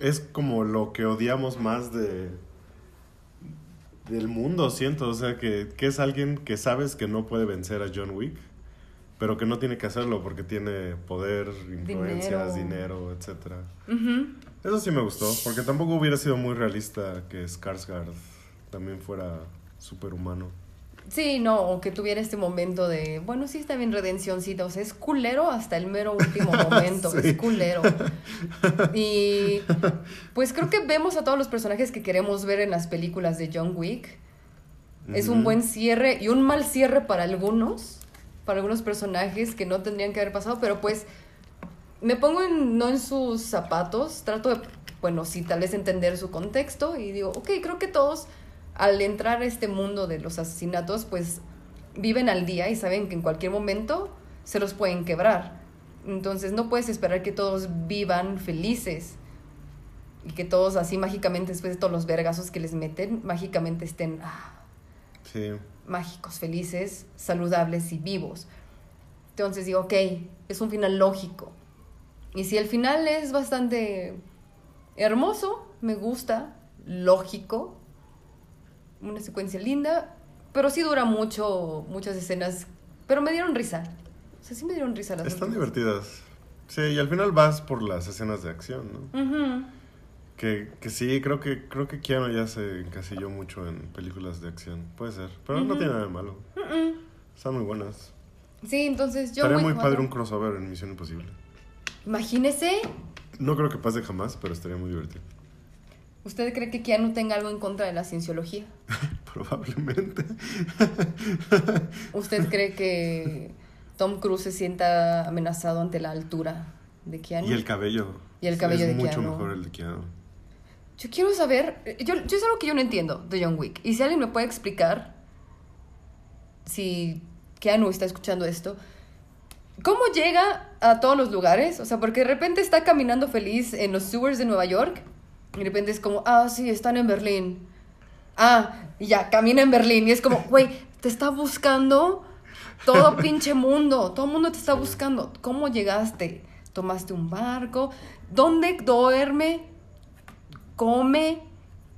es como lo que odiamos más de del mundo, siento. O sea, que, que es alguien que sabes que no puede vencer a John Wick, pero que no tiene que hacerlo porque tiene poder, influencias, dinero, etcétera. Ujú. Eso sí me gustó, porque tampoco hubiera sido muy realista que Skarsgård también fuera superhumano. Sí, no, o que tuviera este momento de, bueno, sí está bien redencióncita, o sea, es culero hasta el mero último *laughs* momento, Sí. es culero. Y pues creo que vemos a todos los personajes que queremos ver en las películas de John Wick. Es un buen cierre y un mal cierre para algunos, para algunos personajes que no tendrían que haber pasado, pero pues me pongo en- no en sus zapatos, trato de, bueno, sí, tal vez entender su contexto y digo, ok, creo que todos al entrar a este mundo de los asesinatos, pues viven al día y saben que en cualquier momento se los pueden quebrar. Entonces no puedes esperar que todos vivan felices y que todos así mágicamente, después de todos los vergazos que les meten, mágicamente estén ah, Sí. mágicos, felices, saludables y vivos. Entonces digo, ok, es un final lógico. Y si el final es bastante hermoso, me gusta, lógico, una secuencia linda, pero sí dura mucho, muchas escenas, pero me dieron risa. O sea, sí me dieron risa las Están últimas. divertidas. Sí, y al final vas por las escenas de acción, ¿no? Ujú. Que, que sí, creo que creo que Keanu ya se encasilló mucho en películas de acción. Puede ser, pero no tiene nada de malo. Están muy buenas. Sí, entonces yo... Estaría muy padre un crossover en Misión Imposible. Imagínese, No creo que pase jamás, pero estaría muy divertido. ¿Usted cree que Keanu tenga algo en contra de la cienciología? *laughs* Probablemente. *laughs* ¿Usted cree que Tom Cruise se sienta amenazado ante la altura de Keanu? Y el cabello. Y el cabello es de mucho Keanu. mejor el de Keanu. Yo quiero saber, yo, yo es algo que yo no entiendo de John Wick. Y si alguien me puede explicar, si Keanu está escuchando esto, ¿cómo llega a todos los lugares? O sea, porque de repente está caminando feliz en los sewers de Nueva York. Y de repente es como, ah, sí, están en Berlín. Ah, y ya, camina en Berlín. Y es como, güey, te está buscando todo *laughs* pinche mundo. Todo el mundo te está buscando. ¿Cómo llegaste? ¿Tomaste un barco? ¿Dónde duerme? come,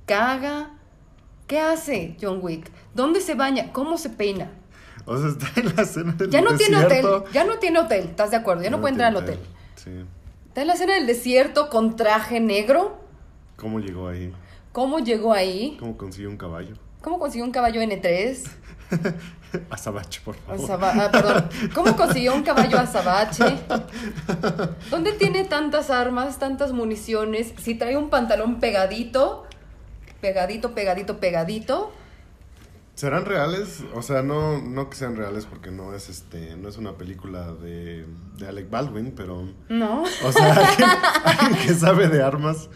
caga. ¿Qué hace John Wick? ¿Dónde se baña? ¿Cómo se peina? O sea, está en la escena del Ya no tiene hotel, desierto. ya no tiene hotel, ¿estás de acuerdo? Ya no, puede entrar al hotel. Sí. Está en la escena del desierto con traje negro. ¿Cómo llegó ahí? ¿Cómo llegó ahí? ¿Cómo consiguió un caballo? ¿Cómo consiguió un caballo N3? *laughs* Azabache, por favor. Azaba- ah, perdón. ¿Cómo consiguió un caballo azabache? ¿Dónde tiene tantas armas, tantas municiones? Si trae un pantalón pegadito, pegadito, pegadito, pegadito. ¿Serán reales? O sea, no, no que sean reales porque no es este, no es una película de, de Alec Baldwin, pero. No. O sea, alguien, alguien que sabe de armas.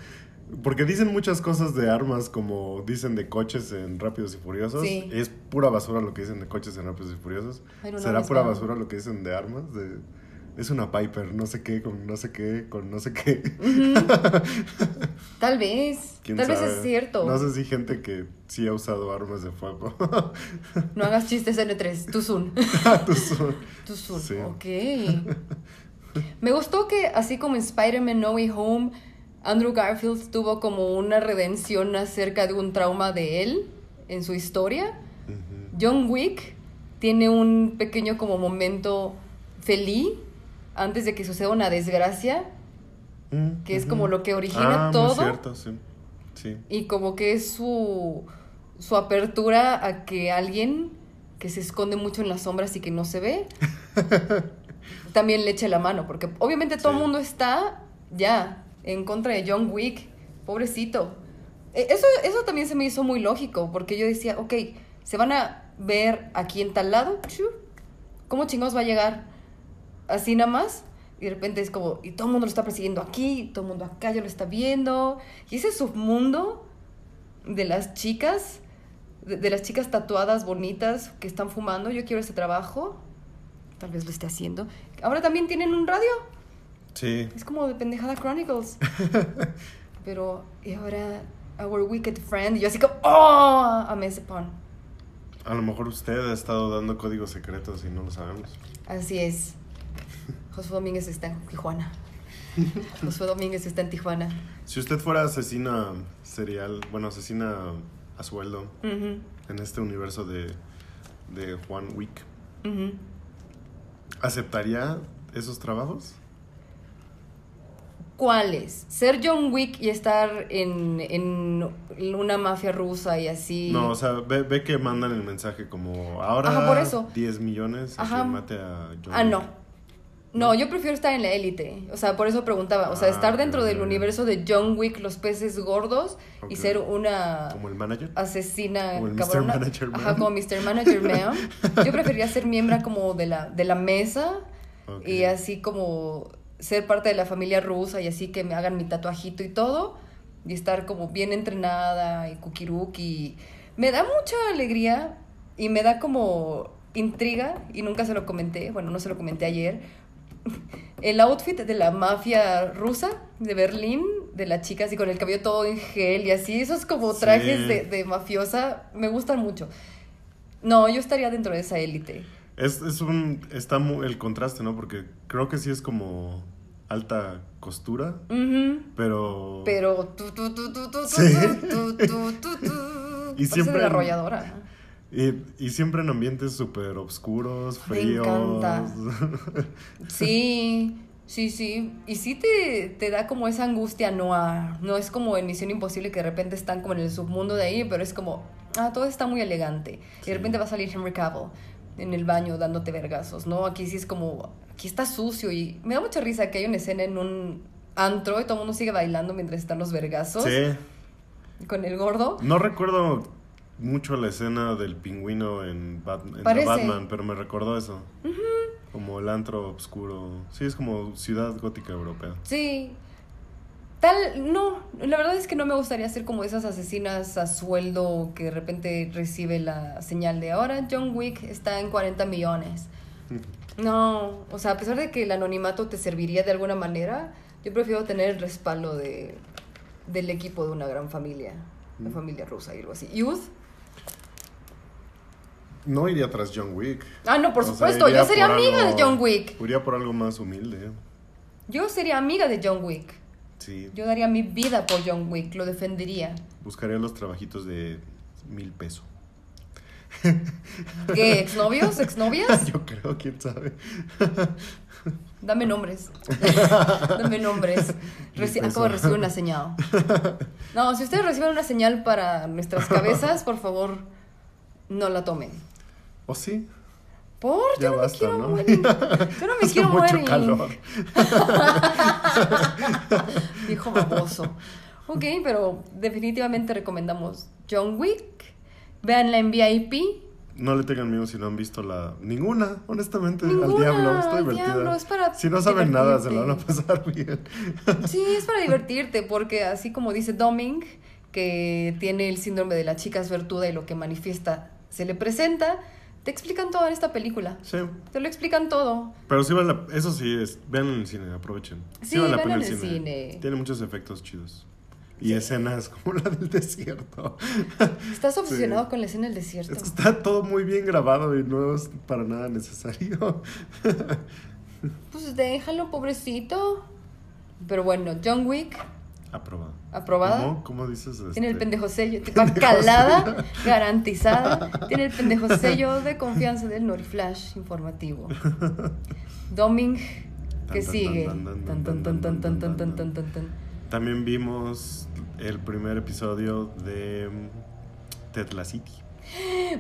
Porque dicen muchas cosas de armas, como dicen de coches en Rápidos y Furiosos. Sí. Es pura basura lo que dicen de coches en Rápidos y Furiosos. ¿Será pura basura lo que dicen de armas? De, es una Piper, no sé qué, con no sé qué, con no sé qué. *laughs* Tal vez. ¿Quién Tal vez sabe? es cierto. No sé si gente que sí ha usado armas de fuego. *laughs* No hagas chistes N3, tú soon. *laughs* Tú son- Tú soon. Sí. Ok. Me gustó que, así como en Spider-Man No Way Home, Andrew Garfield tuvo como una redención acerca de un trauma de él en su historia. John Wick tiene un pequeño como momento feliz antes de que suceda una desgracia Mm, que es como lo que origina Ah, todo. Muy cierto, sí. Sí. y como que es su, su apertura a que alguien que se esconde mucho en las sombras y que no se ve, *laughs* también le eche la mano, porque obviamente todo el Sí. mundo está ya en contra de John Wick, pobrecito. E- Eso, eso también se me hizo muy lógico, porque yo decía, ok, se van a ver aquí en tal lado, ¿cómo chingados va a llegar? Así nada más. Y de repente es como, y todo el mundo lo está persiguiendo aquí, todo el mundo acá ya lo está viendo. Y ese submundo de las chicas, de, de las chicas tatuadas bonitas que están fumando, yo quiero ese trabajo. Tal vez lo esté haciendo. Ahora también tienen un radio. Sí. Es como de Pendejada Chronicles. *laughs* Pero, y ahora, Our Wicked Friend. Y yo así como, ¡Oh! Amé ese pan. A lo mejor usted ha estado dando códigos secretos y no lo sabemos. Así es. Josué Domínguez está en Tijuana. *laughs* Josué Domínguez está en Tijuana. Si usted fuera asesina serial, bueno, asesina a sueldo Ujú, en este universo de, de Juan Wick, ujú. ¿aceptaría esos trabajos? ¿Cuáles? ¿Ser John Wick y estar en, en una mafia rusa y así? No, o sea, ve, ve que mandan el mensaje como ahora Ajá, por eso. 10 millones y Ajá. mate a John Ah, Wick. no. No, yo prefiero estar en la élite. O sea, por eso preguntaba. O sea, Ah, estar dentro del universo de John Wick, los peces gordos, y ser una Como el manager. asesina Como el Mr. Manager Man. Ajá, como Mr. Manager Man. *laughs* Yo preferiría ser miembro como de la, de la mesa y así como ser parte de la familia rusa y así que me hagan mi tatuajito y todo y estar como bien entrenada y kukiruki. Me da mucha alegría y me da como intriga y nunca se lo comenté, bueno, no se lo comenté ayer. *laughs* El outfit de la mafia rusa de Berlín, de la chica así con el cabello todo en gel y así, esos como Sí. trajes de, de mafiosa, me gustan mucho. No, yo estaría dentro de esa élite. Es, es un. Está mu- el contraste, ¿no? Porque creo que sí es como alta costura, Ujú. pero. Pero tu, tu, tu, tu, tu, Sí. tu, tu, tu, tu, tu. *laughs* Y siempre- arrolladora. Y, y siempre en ambientes súper oscuros, Me fríos. encanta. *laughs* Sí, sí, sí. Y sí te, te da como esa angustia noir. No es como en Misión Imposible que de repente están como en el submundo de ahí, pero es como, ah, todo está muy elegante. Y de repente va a salir Henry Cavill en el baño dándote vergazos, ¿no? Aquí sí es como, aquí está sucio y me da mucha risa que hay una escena en un antro y todo el mundo sigue bailando mientras están los vergazos sí. con el gordo. No recuerdo mucho la escena del pingüino en. Batman, pero me recordó eso. Como el antro oscuro. Sí, es como ciudad gótica europea. Sí. Tal, no, la verdad es que no me gustaría ser como esas asesinas a sueldo que de repente recibe la señal de ahora John Wick está en 40 millones. No, o sea, a pesar de que el anonimato te serviría de alguna manera, yo prefiero tener el respaldo de, del equipo de una gran familia, una familia rusa y algo así. ¿Youth? No iría tras John Wick. Ah, no, por O supuesto, yo sería amiga algo- de John Wick. Iría por algo más humilde. Yo sería amiga de John Wick. Sí. Yo daría mi vida por John Wick, lo defendería. Buscaría los trabajitos de mil pesos. ¿Qué? ¿Exnovios? ¿Exnovias? *laughs* Yo creo, quién sabe. *laughs* Dame nombres. *laughs* Dame nombres. Reci- acabo de recibir una señal. No, si ustedes reciben una señal para nuestras cabezas, por favor, no la tomen. ¿O sí? Por, Ya yo no basta, me quiero ¿no? morir. *laughs* Yo no me Hace quiero mucho morir. calor. *laughs* Viejo baboso. Ok, pero definitivamente recomendamos John Wick. Véanla en VIP. No le tengan miedo si no han visto la... Ninguna, honestamente. Ninguna, al diablo, está divertida. diablo, es para si no saben nada, se la van a divertirte. pasar bien. Sí, es para divertirte, porque así como dice Doming, que tiene el síndrome de la chica suertuda y lo que manifiesta se le presenta, te explican todo en esta película. Sí. Te lo explican todo. Pero sí vale la... Eso sí, es... vean en el cine, aprovechen. Sí, vale la vean pena en el cine. cine. Tiene muchos efectos chidos. Y escenas *laughs* como la del desierto. Estás obsesionado Sí. con la escena del desierto. Está todo muy bien grabado y no es para nada necesario. Pues déjalo, pobrecito. Pero bueno, John Wick, Aprobado. ¿Aprobada? ¿Cómo, dices eso? Tiene el pendejo sello. Calada, garantizada. Tiene el pendejo sello de confianza del Noriflash informativo. Doming, que sigue. También vimos el primer episodio de Tetla City.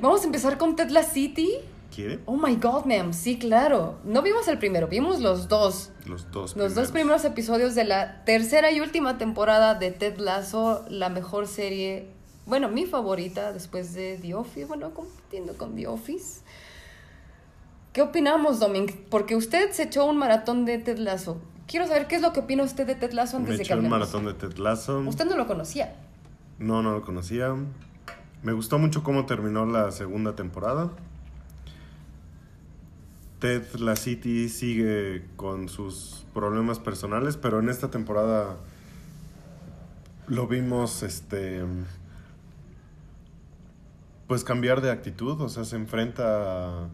Vamos a empezar con Tetla City. ¿Quiere? Oh my god, ma'am. Sí, claro. No vimos el primero, vimos los dos. Los dos Los dos primeros episodios de la tercera y última temporada de Ted Lasso, la mejor serie, bueno, mi favorita después de The Office, bueno, compitiendo con The Office. ¿Qué opinamos, Doming? Porque usted se echó un maratón de Ted Lasso. Quiero saber qué es lo que opina usted de Ted Lasso antes Me de que eché un maratón de Ted Lasso. Usted no lo conocía. No, no lo conocía. Me gustó mucho cómo terminó la segunda temporada. Ted La City sigue con sus problemas personales, pero en esta temporada lo vimos este pues cambiar de actitud, o sea, se enfrenta a,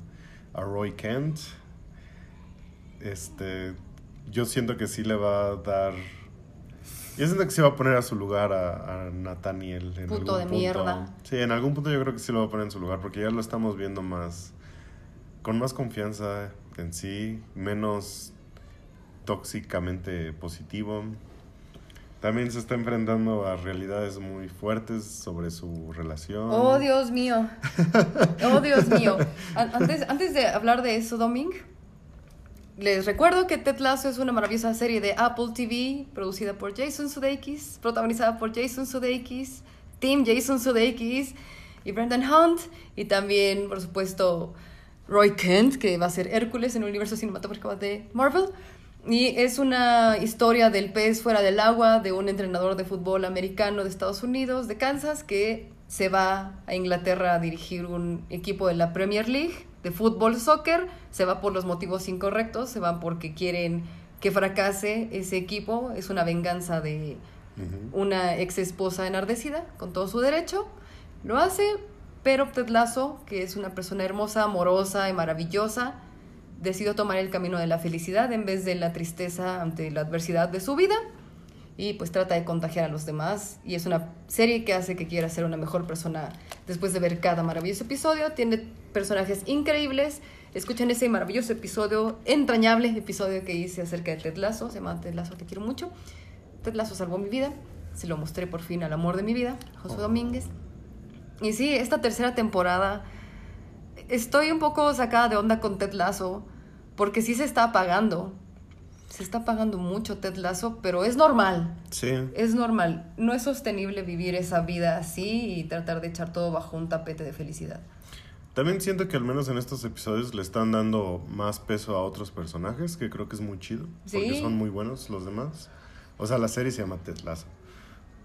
a Roy Kent. Este, yo siento que sí le va a dar yo siento que se va a poner a su lugar a, a Nathaniel. En Puto algún de punto. mierda. Sí, en algún punto yo creo que sí lo va a poner en su lugar porque ya lo estamos viendo más. Con más confianza en sí, menos tóxicamente positivo. También se está enfrentando a realidades muy fuertes sobre su relación. Oh, Dios mío. Oh, Dios mío. An- Antes, antes de hablar de eso, Doming, les recuerdo que Ted Lasso es una maravillosa serie de Apple TV, producida por Jason Sudeikis, protagonizada por Jason Sudeikis, Team Jason Sudeikis y Brendan Hunt, y también, por supuesto, Roy Kent, que va a ser Hércules en el universo cinematográfico de Marvel. Y es una historia del pez fuera del agua, de un entrenador de fútbol americano de Estados Unidos, de Kansas, que se va a Inglaterra a dirigir un equipo de la Premier League de fútbol, soccer. Se va por los motivos incorrectos, se va porque quieren que fracase ese equipo. Es una venganza de una ex esposa enardecida, con todo su derecho. Lo hace, pero Ted Lasso, que es una persona hermosa, amorosa y maravillosa, decidió tomar el camino de la felicidad en vez de la tristeza ante la adversidad de su vida. Y pues trata de contagiar a los demás. Y es una serie que hace que quiera ser una mejor persona después de ver cada maravilloso episodio. Tiene personajes increíbles. Escuchen ese maravilloso episodio, entrañable episodio que hice acerca de Ted Lasso. Se llama Ted Lasso, te quiero mucho. Ted Lasso salvó mi vida. Se lo mostré por fin al amor de mi vida, Josué Domínguez. Y sí, esta tercera temporada estoy un poco sacada de onda con Ted Lasso porque sí se está apagando. Se está apagando mucho Ted Lasso, pero es normal. Sí. Es normal. No es sostenible vivir esa vida así y tratar de echar todo bajo un tapete de felicidad. También siento que al menos en estos episodios le están dando más peso a otros personajes, que creo que es muy chido. Porque son muy buenos los demás. O sea, la serie se llama Ted Lasso.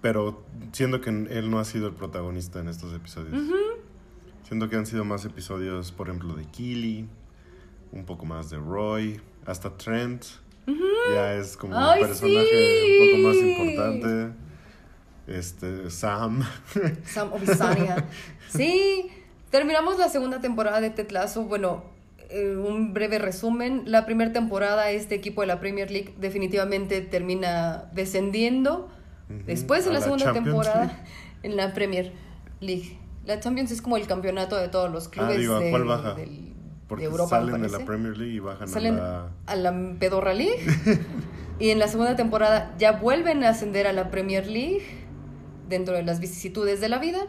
Pero siento que él no ha sido el protagonista en estos episodios. Siento que han sido más episodios, por ejemplo, de Keely, un poco más de Roy, hasta Trent. Ya es como ¡Ay, un personaje sí! un poco más importante. Este, Sam. *laughs* Sam Obisania. sí, terminamos la segunda temporada de Ted Lasso. Bueno, eh, un breve resumen. La primera temporada, este equipo de la Premier League definitivamente termina descendiendo. Después, en a la la segunda Champions temporada, League. *laughs* en la Premier League. La Champions es como el campeonato de todos los clubes ah, digo, ¿a de, cuál baja? del- Porque de Europa. salen de la. Premier League y bajan Salen a la... a la Pedorra League. *laughs* y en la segunda temporada ya vuelven a ascender a la Premier League dentro de las vicisitudes de la vida.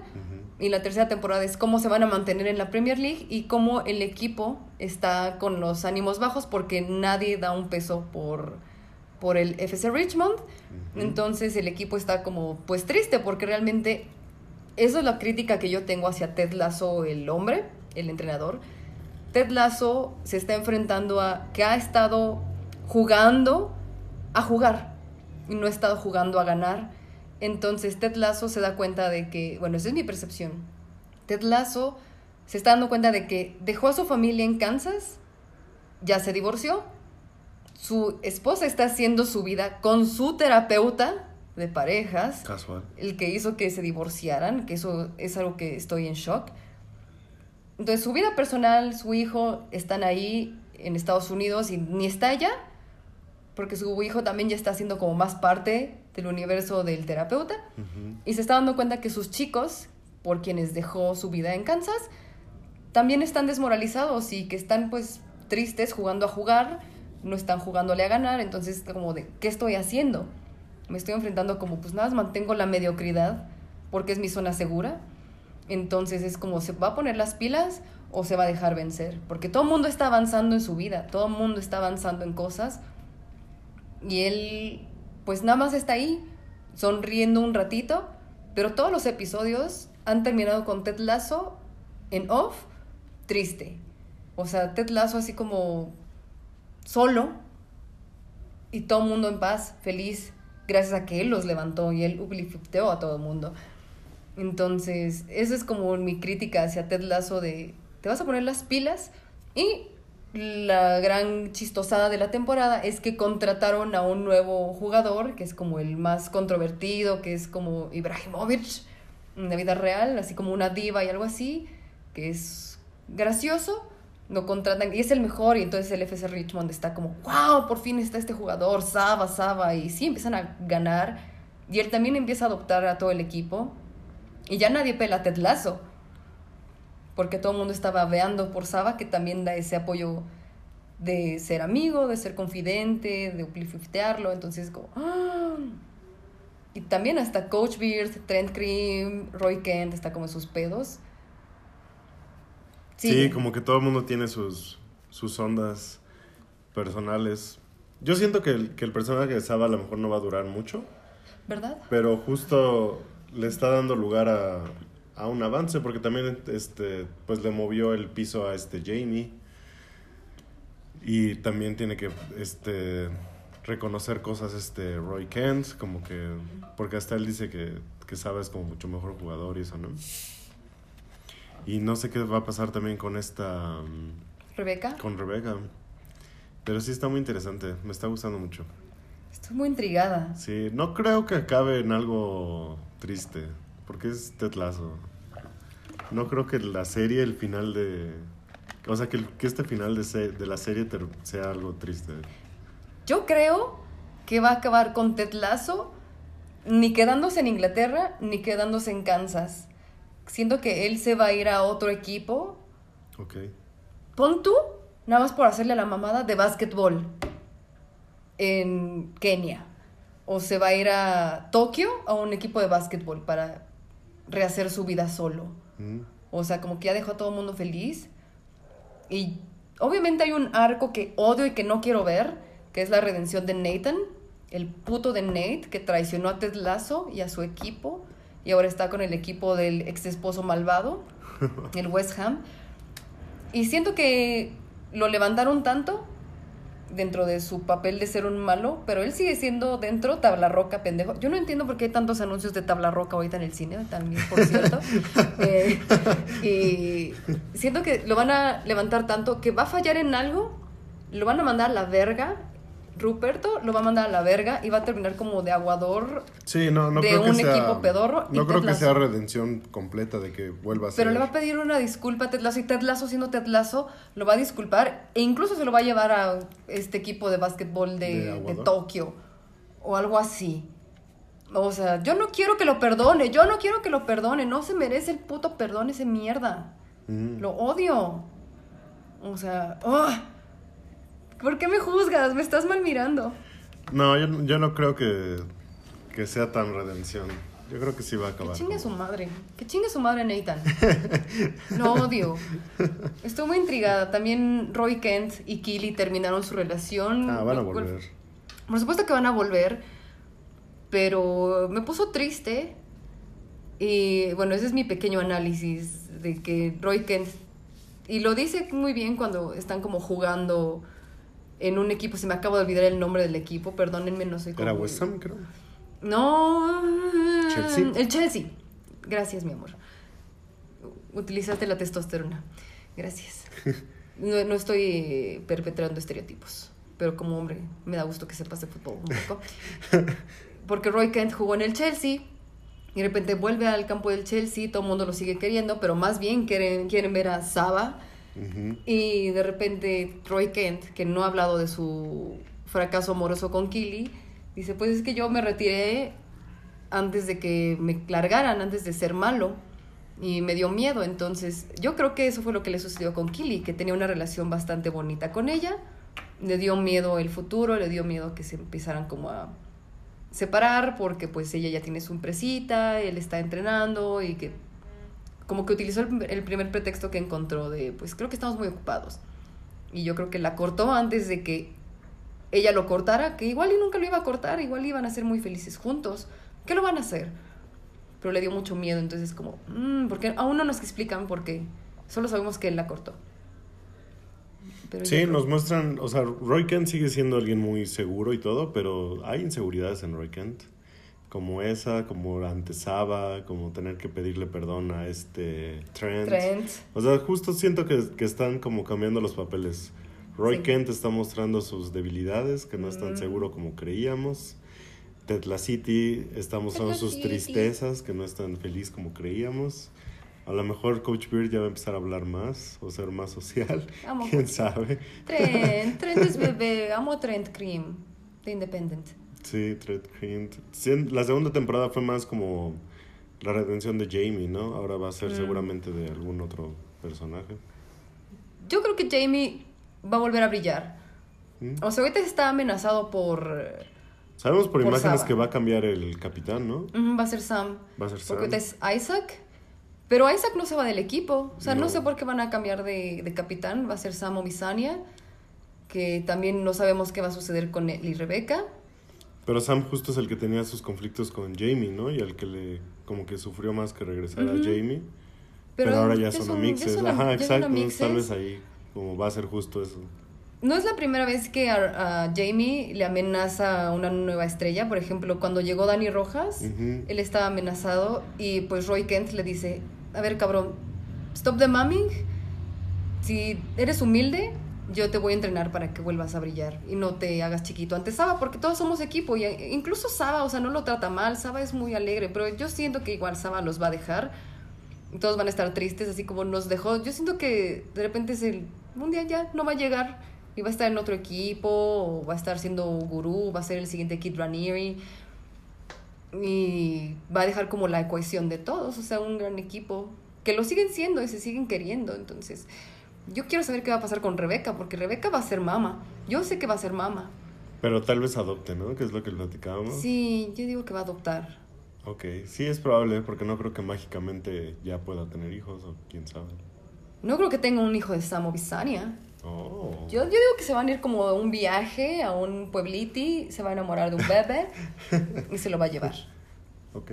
Y la tercera temporada es cómo se van a mantener en la Premier League y cómo el equipo está con los ánimos bajos porque nadie da un peso por, por el FC Richmond. Entonces el equipo está como pues triste porque realmente eso es la crítica que yo tengo hacia Ted Lasso, el hombre, el entrenador. Ted Lasso se está enfrentando a que ha estado jugando a jugar y no ha estado jugando a ganar. Entonces Ted Lasso se da cuenta de que, bueno, esa es mi percepción. Ted Lasso se está dando cuenta de que dejó a su familia en Kansas, ya se divorció, su esposa está haciendo su vida con su terapeuta de parejas, Casual. el que hizo que se divorciaran, que eso es algo que estoy en shock. Entonces su vida personal, su hijo están ahí en Estados Unidos y ni está allá, porque su hijo también ya está haciendo como más parte del universo del terapeuta y se está dando cuenta que sus chicos, por quienes dejó su vida en Kansas, también están desmoralizados y que están pues tristes jugando a jugar, no están jugándole a ganar, entonces como de, ¿qué estoy haciendo? Me estoy enfrentando como pues nada, mantengo la mediocridad porque es mi zona segura. Entonces es como se va a poner las pilas o se va a dejar vencer, porque todo el mundo está avanzando en su vida, todo el mundo está avanzando en cosas y él pues nada más está ahí sonriendo un ratito, pero todos los episodios han terminado con Ted Lasso en off triste. O sea, Ted Lasso así como solo y todo el mundo en paz, feliz, gracias a que él los levantó y él uplifteó a todo el mundo. Entonces, esa es como mi crítica hacia Ted Lasso de, te vas a poner las pilas y la gran chistosada de la temporada es que contrataron a un nuevo jugador, que es como el más controvertido, que es como Ibrahimovic en la vida real, así como una diva y algo así, que es gracioso, lo contratan y es el mejor y entonces el FC Richmond está como, wow, por fin está este jugador, Saba, Saba, y sí, empiezan a ganar y él también empieza a adoptar a todo el equipo y ya nadie pela a Ted Lasso porque todo el mundo estaba veando por Saba, que también da ese apoyo de ser amigo, de ser confidente, de upliftearlo. Entonces, como, ¡ah! Y también hasta Coach Beard, Trent Cream, Roy Kent, está como sus pedos. Sí, como que todo el mundo tiene sus, sus ondas personales. Yo siento que el, que el personaje de Saba a lo mejor no va a durar mucho, ¿Verdad? pero justo le está dando lugar a, a un avance porque también este pues le movió el piso a este Jamie y también tiene que este reconocer cosas este Roy Kent como que porque hasta él dice que, que Saba es como mucho mejor jugador y eso, ¿no? Y no sé qué va a pasar también con esta mm, Rebeca. con Rebeca. Pero sí está muy interesante, me está gustando mucho. Estoy muy intrigada. Sí, no creo que acabe en algo triste, porque es Ted Lasso. No creo que la serie, el final de... O sea, que, que este final de, se- de la serie sea algo triste. Yo creo que va a acabar con Ted Lasso ni quedándose en Inglaterra ni quedándose en Kansas. Siento que él se va a ir a otro equipo. Ok. Pon tú, nada más por hacerle la mamada de básquetbol en Kenia. O se va a ir a Tokio a un equipo de básquetbol para rehacer su vida solo. Mm. O sea, como que ya dejó a todo el mundo feliz. Y obviamente hay un arco que odio y que no quiero ver, que es la redención de Nathan, el puto de Nate que traicionó a Ted Lasso y a su equipo y ahora está con el equipo del ex esposo malvado, *laughs* el West Ham. Y siento que lo levantaron tanto dentro de su papel de ser un malo, pero él sigue siendo dentro tabla roca, pendejo. Yo no entiendo por qué hay tantos anuncios de tabla roca ahorita en el cine, también, por cierto. *laughs* Eh, y siento que lo van a levantar tanto que va a fallar en algo, lo van a mandar a la verga. Ruperto lo va a mandar a la verga y va a terminar como de aguador, Sí, no, no De creo que un sea... equipo pedorro No creo que sea redención completa de que vuelva a ser... pero le va a pedir una disculpa a Ted Lasso y Ted Lasso siendo Ted Lasso lo va a disculpar e incluso se lo va a llevar a este equipo de básquetbol ¿De de, de Aguador? Tokio o algo así. O sea, yo no quiero que lo perdone, yo no quiero que lo perdone, no se merece el puto perdón ese mierda. Mm. Lo odio. O sea, ¡ah! ¿Por qué me juzgas? Me estás mal mirando. No, yo, yo no creo que, que sea tan redención. Yo creo que sí va a Que acabar. chingue como- su madre. Que chingue su madre Nathan. *laughs* Lo odio. Estoy muy intrigada. También Roy Kent y Keely terminaron su relación. Ah, van a volver. Por supuesto que van a volver. Pero me puso triste. Y bueno, ese es mi pequeño análisis de que Roy Kent. Y lo dice muy bien cuando están como jugando en un equipo. Se me acaba de olvidar el nombre del equipo. Perdónenme, no soy como. Era West Ham, creo. no. Chelsea. El Chelsea. Gracias, mi amor. Utilizaste la testosterona. Gracias. *laughs* No, no estoy perpetrando estereotipos, pero como hombre me da gusto que sepas de fútbol un poco. *laughs* Porque Roy Kent jugó en el Chelsea y de repente vuelve al campo del Chelsea, todo el mundo lo sigue queriendo, pero más bien quieren, quieren ver a Saba. Y de repente Roy Kent, que no ha hablado de su fracaso amoroso con Killy, dice, pues es que yo me retiré antes de que me largaran, antes de ser malo. Y me dio miedo, entonces yo creo que eso fue lo que le sucedió con Killy, que tenía una relación bastante bonita con ella. Le dio miedo el futuro, le dio miedo que se empezaran como a separar porque pues ella ya tiene su empresita, él está entrenando y que como que utilizó el, el primer pretexto que encontró de pues creo que estamos muy ocupados. Y yo creo que la cortó antes de que ella lo cortara, que igual y nunca lo iba a cortar, igual iban a ser muy felices juntos. ¿Qué lo van a hacer? Pero le dio mucho miedo, entonces como, mm, porque aún no nos explican por qué. Solo sabemos que él la cortó. Pero Sí, creo- nos muestran, o sea, Roy Kent sigue siendo alguien muy seguro y todo, pero hay inseguridades en Roy Kent. Como esa, como ante Saba, como tener que pedirle perdón a este Trent. Trent. O sea, justo siento que, que están como cambiando los papeles. Roy Sí. Kent está mostrando sus debilidades, que no es tan Mm. seguro como creíamos. Ted La City está mostrando sus City. tristezas, que no es tan feliz como creíamos. A lo mejor Coach Beard ya va a empezar a hablar más o ser más social. Amo *laughs* ¿Quién sabe? Trent, Trent es *laughs* bebé, amo Trent Cream, de Independent. Sí. Sí, La segunda temporada fue más como la redención de Jamie, ¿no? Ahora va a ser Mm. seguramente de algún otro personaje. Yo creo que Jamie va a volver a brillar. ¿Mm? O sea, ahorita está amenazado por Sabemos por, Por imágenes Saba. que va a cambiar el capitán, ¿no? Va a ser Sam. Va a ser Porque ahorita Sam. es Isaac. Pero Isaac no se va del equipo. O sea, no, No. sé por qué van a cambiar de, de capitán. Va a ser Sam o Misania. Que también no sabemos qué va a suceder con él y Rebeca. Pero Sam justo es el que tenía sus conflictos con Jamie, ¿no? Y el que le como que sufrió más que regresar a. Jamie. Pero, ahora ya son amixes. Ajá, exacto. entonces Tal vez ahí como va a ser justo eso. No es la primera vez que a, a Jamie le amenaza una nueva estrella. Por ejemplo, cuando llegó Dani Rojas, él estaba amenazado y pues Roy Kent le dice, a ver cabrón, stop the mumming. Si eres humilde, yo te voy a entrenar para que vuelvas a brillar y no te hagas chiquito ante Saba, porque todos somos equipo y eh, incluso Saba, o sea, no lo trata mal, Saba es muy alegre, pero yo siento que igual Saba los va a dejar. Todos van a estar tristes, así como nos dejó. Yo siento que de repente es el, un ya no va a llegar y va a estar en otro equipo, o va a estar siendo gurú, va a ser el siguiente Kid Ranieri y va a dejar como la cohesión de todos, o sea, un gran equipo que lo siguen siendo y se siguen queriendo. Entonces, yo quiero saber qué va a pasar con Rebeca, porque Rebeca va a ser mama. Yo sé que va a ser mama. Pero tal vez adopte, ¿no? Que es lo que platicábamos. Sí, yo digo que va a adoptar. Ok, sí es probable, porque no creo que mágicamente ya pueda tener hijos, o quién sabe. No creo que tenga un hijo de Samo Bisania. Oh. Yo, yo digo que se van a ir como a un viaje, a un puebliti, se va a enamorar de un bebé y se lo va a llevar. *laughs* Ok,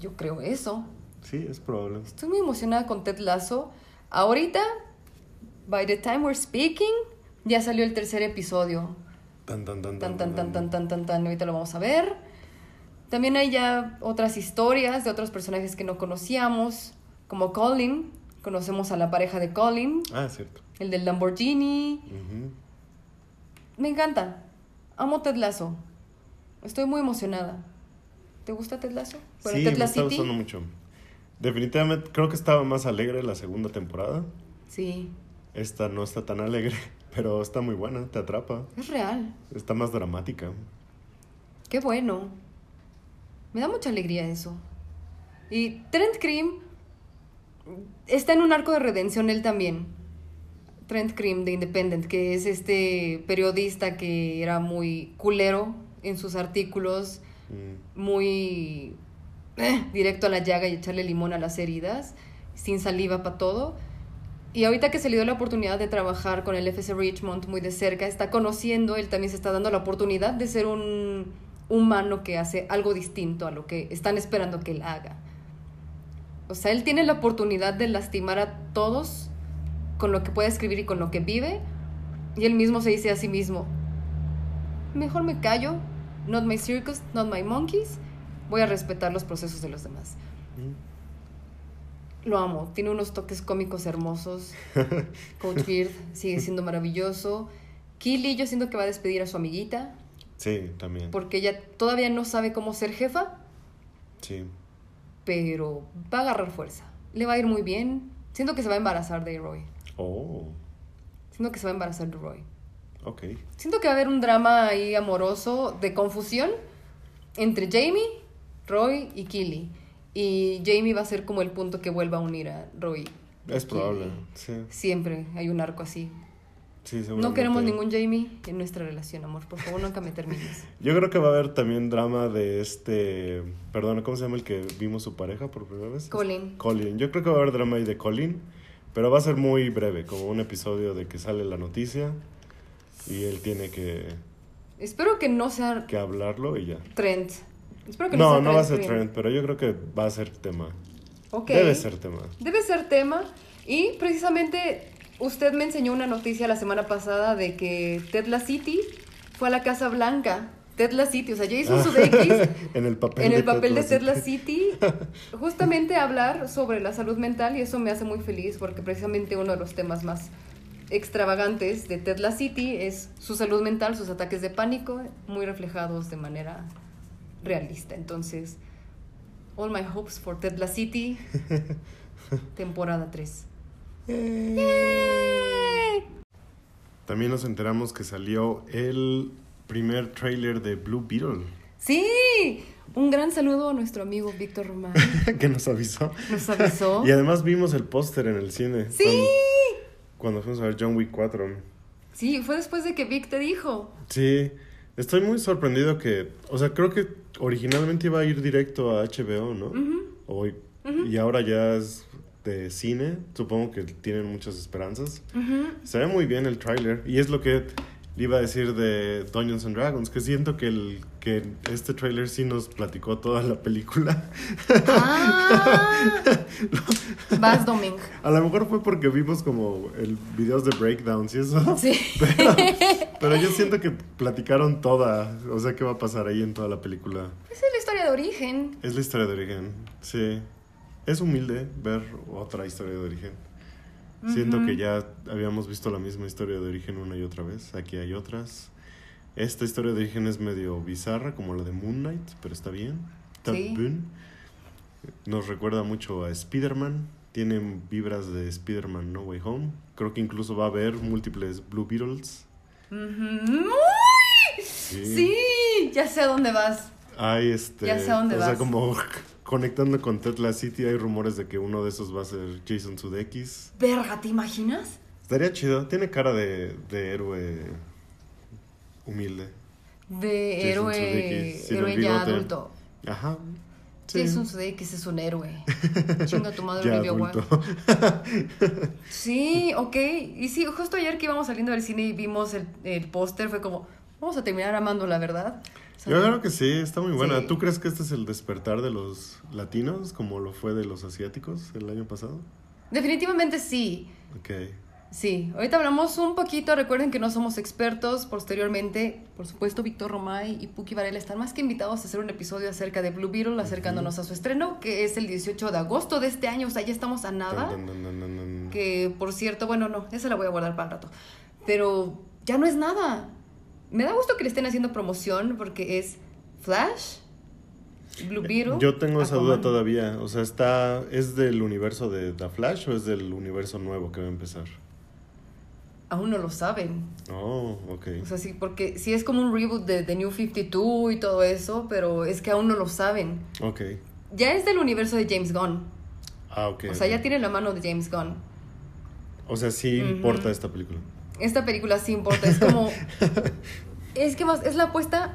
Yo creo eso. sí, es probable. Estoy muy emocionada con Ted Lasso. Ahorita, by the time we're speaking, ya salió el tercer episodio. Tan, tan, tan, Tan, tan, tan, tan, tan, tan, tan. Ahorita lo vamos a ver. También hay ya otras historias de otros personajes que no conocíamos, como Colin. Conocemos a la pareja de Colin, Ah, cierto. el del Lamborghini. Ujú. Me encanta. Amo Ted Lasso. Estoy muy emocionada. ¿Te gusta Ted Lasso? Bueno, sí, Ted me está gustando mucho. Definitivamente creo que estaba más alegre la segunda temporada. Sí, Esta no está tan alegre, *laughs* pero está muy buena, te atrapa. es real. Está más dramática. Qué bueno. Me da mucha alegría eso. Y Trent Cream está en un arco de redención él también. Trent Cream de Independent, que es este periodista que era muy culero en sus artículos, Mm, muy eh, directo a la llaga y echarle limón a las heridas, sin saliva para todo. Y ahorita que se le dio la oportunidad de trabajar con el FC Richmond muy de cerca, está conociendo, él también se está dando la oportunidad de ser un humano que hace algo distinto a lo que están esperando que él haga. O sea, él tiene la oportunidad de lastimar a todos con lo que puede escribir y con lo que vive. Y él mismo se dice a sí mismo, mejor me callo, not my circus, not my monkeys, voy a respetar los procesos de los demás. Lo amo, tiene unos toques cómicos hermosos. *laughs* Coach Beard sigue siendo maravilloso. Killy, yo siento que va a despedir a su amiguita, Sí, también. porque ella todavía no sabe cómo ser jefa, Sí. pero va a agarrar fuerza. Le va a ir muy bien. Siento que se va a embarazar de Roy. Oh, Siento que se va a embarazar de Roy. ok. Siento que va a haber un drama ahí amoroso de confusión entre Jamie, Roy y Killy. Y Jamie va a ser como el punto que vuelva a unir a Roy. Es probable, sí. Siempre hay un arco así. Sí, No queremos ningún Jamie en nuestra relación, amor. Por favor, nunca me termines. *laughs* Yo creo que va a haber también drama de este. Perdón, ¿cómo se llama el que vimos su pareja por primera vez? Colin. Colin. Yo creo que va a haber drama ahí de Colin, pero va a ser muy breve, como un episodio de que sale la noticia y él tiene que, Espero que no sea que hablarlo y ya. Trent. Espero que no, No, sea no va a ser trend, pero yo creo que va a ser tema. Ok. Debe ser tema. Debe ser tema. Y precisamente usted me enseñó una noticia la semana pasada de que Ted City fue a la Casa Blanca. Ted City, o sea, Jason Sudeikis *laughs* en el papel en de el papel de Ted City, *laughs* justamente hablar sobre la salud mental y eso me hace muy feliz porque precisamente uno de los temas más extravagantes de Ted City es su salud mental, sus ataques de pánico, muy reflejados de manera realista. Entonces, all my hopes for Ted City, *laughs* temporada 3. También nos enteramos que salió el primer tráiler de Blue Beetle, Sí, un gran saludo a nuestro amigo Víctor Román. *laughs* que nos avisó. Nos avisó. Y además vimos el póster en el cine. Sí. Cuando, cuando fuimos a ver John Wick 4. Sí, fue después de que Vic te dijo. Sí, Estoy muy sorprendido que, o sea, creo que originalmente iba a ir directo a HBO, ¿no? O- Y ahora ya es de cine, supongo que tienen muchas esperanzas. Se ve muy bien el tráiler y es lo que le iba a decir de Dungeons and Dragons, que siento que, el, que este tráiler sí nos platicó toda la película. Ah. *laughs* *laughs* Vas, Doming. *laughs* A lo mejor fue porque vimos como el videos de breakdowns y eso. Sí. *laughs* Pero yo siento que platicaron toda, o sea, qué va a pasar ahí en toda la película. Esa es la historia de origen. Es la historia de origen, sí. Es humilde ver otra historia de origen. Siento que ya habíamos visto la misma historia de origen una y otra vez. Aquí hay otras. Esta historia de origen es medio bizarra, como la de Moon Knight, pero está bien. Está Sí. bien. Nos recuerda mucho a Spider-Man. Tienen vibras de Spider-Man No Way Home. Creo que incluso va a haber múltiples Blue Beetles. Ujú. ¡Uy! Sí. Sí, ya sé a dónde vas. Hay este. Ya sé a dónde o sea, vas. como *laughs* conectando con Tetla City, hay rumores de que uno de esos va a ser Jason Sudeikis. Verga, ¿te imaginas? Estaría chido. Tiene cara de, de héroe humilde. De Jason héroe, Sudeikis, héroe ya adulto. Ajá. Sí. Jason Sudeikis es un héroe. *laughs* Chinga tu madre, Olivia Wilde. *laughs* Sí, ok. Y sí, justo ayer que íbamos saliendo del cine y vimos el, el póster, fue como, vamos a terminar amando la verdad. O sea, Yo creo que sí, está muy buena. Sí. ¿Tú crees que este es el despertar de los latinos como lo fue de los asiáticos el año pasado? Definitivamente sí. Ok. Sí, ahorita hablamos un poquito, recuerden que no somos expertos, posteriormente, por supuesto, Víctor Romay y Puki Varela están más que invitados a hacer un episodio acerca de Blue Beetle, acercándonos a su estreno, que es el 18 de agosto de este año, o sea, ya estamos a nada, tan, tan, tan. que por cierto, bueno, no, esa la voy a guardar para el rato, pero ya no es nada. Me da gusto que le estén haciendo promoción porque es Flash, Blue Beetle. Yo tengo esa duda todavía. O sea, está ¿es del universo de The Flash o es del universo nuevo que va a empezar? Aún no lo saben. Oh, ok. O sea, sí, porque sí es como un reboot de The New 52 y todo eso, pero es que aún no lo saben. Ok. Ya es del universo de James Gunn. Ah, ok. O sea, ya tiene la mano de James Gunn. O sea, sí importa esta película. Esta película sí importa. Es como. *laughs* es que más. Es la apuesta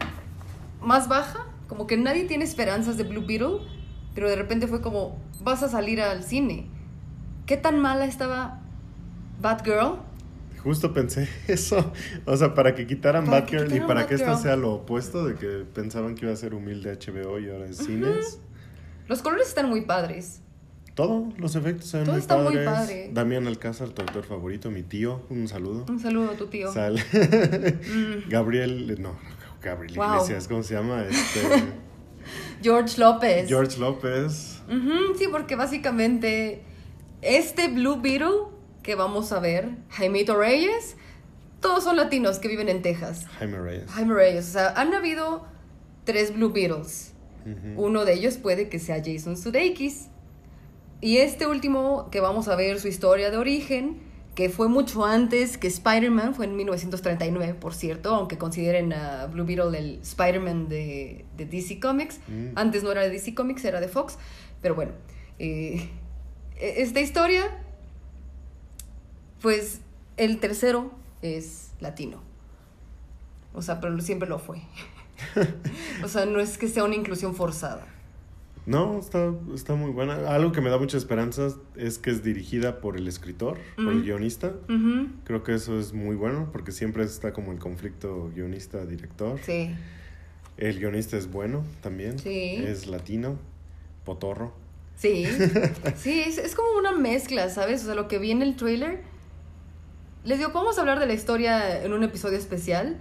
más baja. Como que nadie tiene esperanzas de Blue Beetle. Pero de repente fue como. Vas a salir al cine. ¿Qué tan mala estaba Batgirl? Justo pensé *laughs* eso. O sea, para que quitaran Para que Batgirl y para que esta sea lo opuesto de que pensaban que iba a ser humilde HBO y ahora es cines. Los colores están muy padres. Todo, los efectos se ven Todo muy está muy padres. padre. Damián Alcázar, tu actor favorito, mi tío, un saludo. Un saludo a tu tío. Sale. Mm. *laughs* Gabriel, no, Gabriel Wow. Iglesias, ¿cómo se llama? Este, *laughs* George López. George López. Ujú, sí, porque básicamente este Blue Beetle que vamos a ver, Jaimito Reyes, todos son latinos que viven en Texas. Jaime Reyes. Jaime Reyes, o sea, han habido tres Blue Beetles. Ujú. Uno de ellos puede que sea Jason Sudeikis. Y este último que vamos a ver su historia de origen, que fue mucho antes que Spider-Man, fue en 1939, por cierto, aunque consideren a Blue Beetle el Spider-Man de, de DC Comics. Mm. Antes no era de DC Comics, era de Fox. Pero bueno, eh, e- esta historia, pues el tercero es latino. O sea, pero siempre lo fue. *laughs* o sea, no es que sea una inclusión forzada. No, está, está muy buena. Algo que me da mucha esperanza es que es dirigida por el escritor, por el guionista. Creo que eso es muy bueno porque siempre está como el conflicto guionista-director. Sí. El guionista es bueno también. Sí. Es latino, potorro. Sí, *laughs* sí, es, es como una mezcla, ¿sabes? O sea, lo que vi en el trailer. Les digo, podemos hablar de la historia en un episodio especial,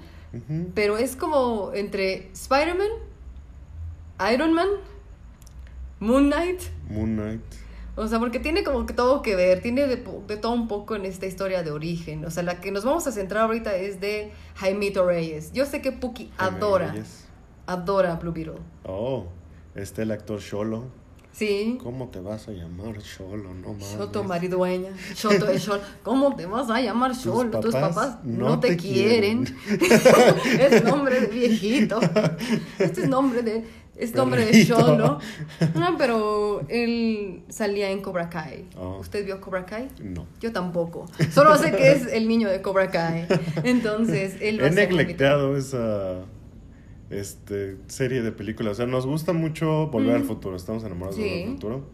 pero es como entre Spider-Man, Iron Man, Moon Knight. Moon Knight. O sea, porque tiene como que todo que ver, tiene de, todo un poco en esta historia de origen. O sea, la que nos vamos a centrar ahorita es de Jaimito Reyes. Yo sé que Puki Jaime adora, Reyes. adora a Blue Beetle. Oh, está el actor Sholo. Sí. ¿Cómo te vas a llamar Sholo? No mames. Shoto maridueña, Shoto de Shol. ¿Cómo te vas a llamar Tus Shol? Tus papás no, no te, te quieren. *laughs* es nombre de viejito. Este es nombre de es nombre de. Sholo. No, pero él salía en Cobra Kai. Oh. ¿Usted vio Cobra Kai? No. Yo tampoco. Solo sé que es el niño de Cobra Kai. Entonces, él va He a neglecteado esa, este, serie de películas. O sea, nos gusta mucho Volver al. Futuro. Estamos enamorados de Sí. Volver al Futuro.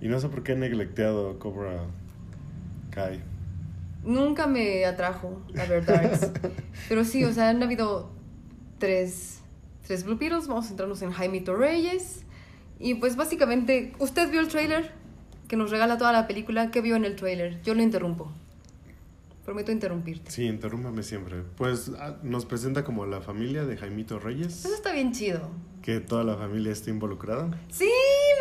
Y no sé por qué he neglecteado Cobra Kai. Nunca me atrajo a ver Darks. *laughs* Pero sí, o sea, han habido tres, tres Blue Beetles. Vamos a centrarnos en Jaimito Reyes. Y pues básicamente, ¿usted vio el trailer? Que nos regala toda la película. ¿Qué vio en el trailer? Yo lo interrumpo. Prometo interrumpirte. Sí, interrúmpame siempre. Pues ah, nos presenta como la familia de Jaimito Reyes, Eso está bien chido. que toda la familia está involucrada. Sí,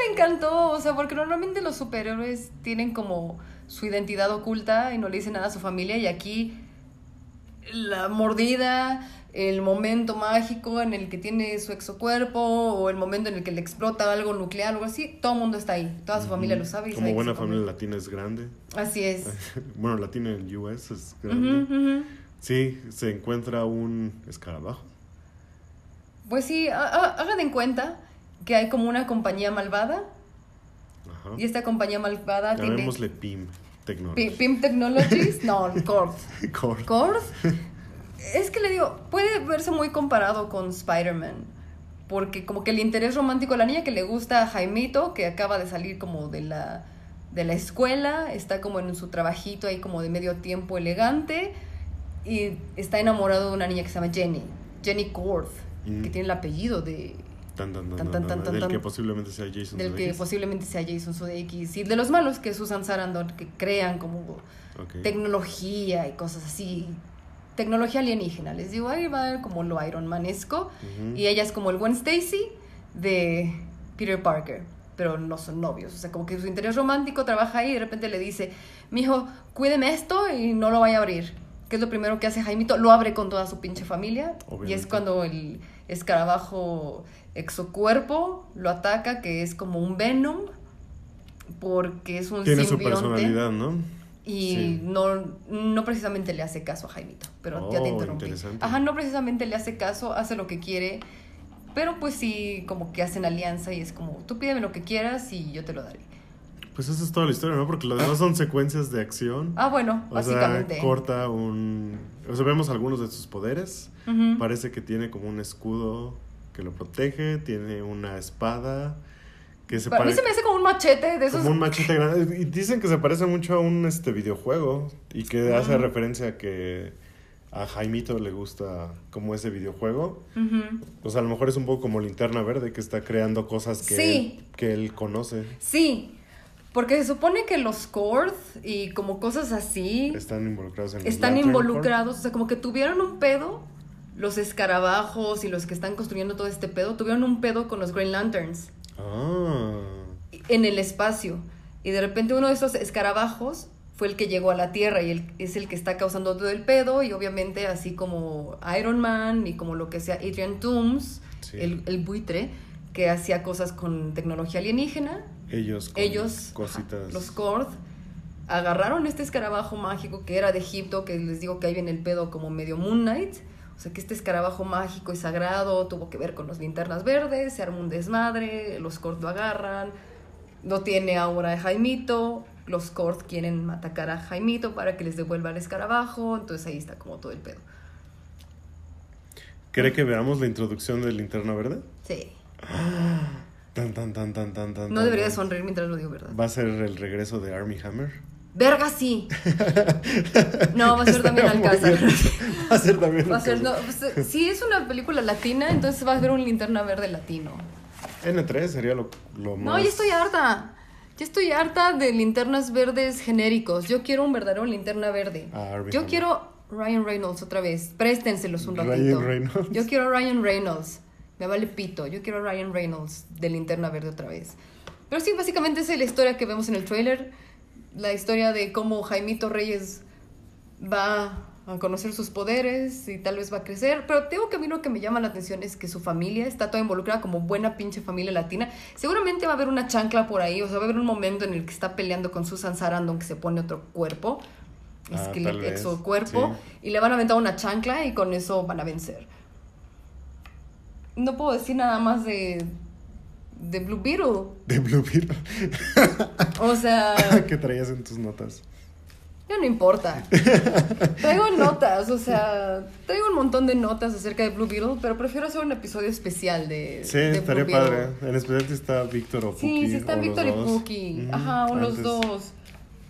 me encantó. O sea, porque normalmente los superhéroes tienen como su identidad oculta y no le dicen nada a su familia. Y aquí la mordida, el momento mágico en el que tiene su exocuerpo o el momento en el que le explota algo nuclear o algo así, todo el mundo está ahí. Toda su familia lo sabe. Y Como sabe buena familia latina es grande. Así es. *laughs* bueno, latina en US es grande. Sí, se encuentra un escarabajo. Pues sí, ha- ha- hagan en cuenta que hay como una compañía malvada Ajá. y esta compañía malvada tiene... Llamémosle PIM Technology. Pi- PIM Technologies, no, Cord. Cord. Cord, es que le digo, puede verse muy comparado con Spider-Man. Porque como que el interés romántico de la niña que le gusta a Jaimito, que acaba de salir como de la, de la escuela, está como en su trabajito ahí como de medio tiempo elegante, y está enamorado de una niña que se llama Jenny, Jenny Cord, Mm. que tiene el apellido de, Tan, tan, tan, Tan, tan, tan, del que posiblemente sea Jason del que posiblemente sea Jason Sudeikis, y de los malos que es Susan Sarandon, que crean como tecnología y cosas así. Tecnología alienígena. Les digo, ahí va como lo Iron Manesco. Y ella es como el Gwen Stacy de Peter Parker. Pero no son novios. O sea, como que su interés romántico trabaja ahí y de repente le dice, mijo, cuídeme esto y no lo vaya a abrir. ¿Qué es lo primero que hace Jaimito? Lo abre con toda su pinche familia. Y es cuando el escarabajo exocuerpo lo ataca, que es como un Venom. Porque es un Tiene su personalidad, ¿no? Y Sí. no, no precisamente le hace caso a Jaimito, pero ya te Oh, interrumpí. interesante. Ajá, no precisamente le hace caso, hace lo que quiere, pero pues sí, como que hacen alianza y es como, tú pídeme lo que quieras y yo te lo daré. Pues esa es toda la historia, ¿no? Porque las demás son secuencias de acción. Ah, bueno, o básicamente. sea, corta un... O sea, vemos algunos de sus poderes. Ujú. Parece que tiene como un escudo que lo protege, tiene una espada que se A mí parece se me hace como un machete de esos. como un machete grande y dicen que se parece mucho a un este videojuego y que hace Ujú. referencia a que a Jaimito le gusta como ese videojuego. Ujú. O sea, a lo mejor es un poco como linterna verde que está creando cosas que, Sí. él, que él conoce. Sí, porque se supone que los Cord y como cosas así Están involucrados en están involucrados, o sea, como que tuvieron un pedo. Los escarabajos y los que están construyendo todo este pedo tuvieron un pedo con los Green Lanterns. Ah. en el espacio. Y de repente uno de esos escarabajos fue el que llegó a la Tierra y el- es el que está causando todo el pedo. Y obviamente así como Iron Man y como lo que sea Adrian Toomes, Sí. el, el buitre, que hacía cosas con tecnología alienígena, Ellos con ellos, cositas. ajá, los Kord, agarraron este escarabajo mágico que era de Egipto, que les digo que ahí viene el pedo como medio Moon Knight. O sea, que este escarabajo mágico y sagrado tuvo que ver con los linternas verdes, se armó un desmadre, los Kord lo agarran, no tiene ahora a Jaimito, los Kord quieren atacar a Jaimito para que les devuelva el escarabajo, entonces ahí está como todo el pedo. ¿Cree que veamos la introducción de Linterna Verde? Sí. *gasps* Tan, tan, tan, tan, tan, tan. No debería de sonreír mientras lo digo, ¿verdad? ¿Va a ser el regreso de Army Hammer? Verga, sí. No, va a ser también Estaría muy Alcázar. Va a ser también Va a ser, no, Alcázar. pues, si es una película latina, entonces va a haber un linterna verde latino. N3 sería lo, lo No, más... ya estoy harta. Ya estoy harta de linternas verdes genéricos. Yo quiero un verdadero linterna verde. Ah, Yo quiero Ryan Reynolds otra vez. Préstenselos un Ryan ratito. Reynolds. Yo quiero Ryan Reynolds. Me vale pito. Yo quiero Ryan Reynolds de linterna verde otra vez. Pero sí, básicamente esa es la historia que vemos en el trailer. La historia de cómo Jaimito Reyes va a conocer sus poderes y tal vez va a crecer. Pero tengo que a mí lo que me llama la atención es que su familia está toda involucrada como buena pinche familia latina. Seguramente va a haber una chancla por ahí, o sea, va a haber un momento en el que está peleando con Susan Sarandon que se pone otro cuerpo. Ah, cuerpo y le van a aventar una chancla y con eso van a vencer. No puedo decir nada más de de Blue Beetle. De Blue Beetle. *laughs* O sea, ¿Qué traías en tus notas? Ya no importa. Traigo notas, o sea, traigo un montón de notas acerca de Blue Beetle, pero prefiero hacer un episodio especial de. Sí, de estaría Blue padre. En especial si está Víctor o Puki. Sí, o los Víctor y. Puki. Ajá, o los antes. dos.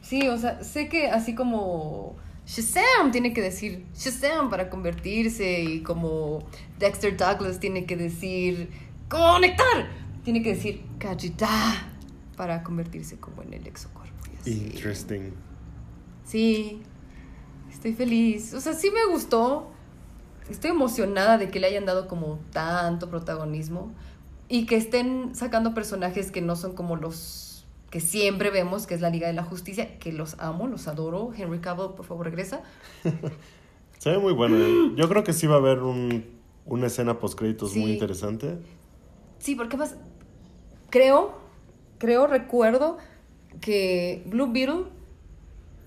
Sí, o sea, sé que así como Shazam tiene que decir Shazam para convertirse y como Dexter Douglas tiene que decir conectar, tiene que decir Kajita para convertirse como en el así. Interesting. Sí, estoy feliz. O sea, sí me gustó. Estoy emocionada de que le hayan dado como tanto protagonismo y que estén sacando personajes que no son como los que siempre vemos, que es la Liga de la Justicia, que los amo, los adoro. Henry Cavill, por favor, regresa. *laughs* Se ve muy bueno. eh. Yo creo que sí va a haber un, una escena post créditos Sí. muy interesante. Sí, porque más creo, creo, recuerdo que Blue Beetle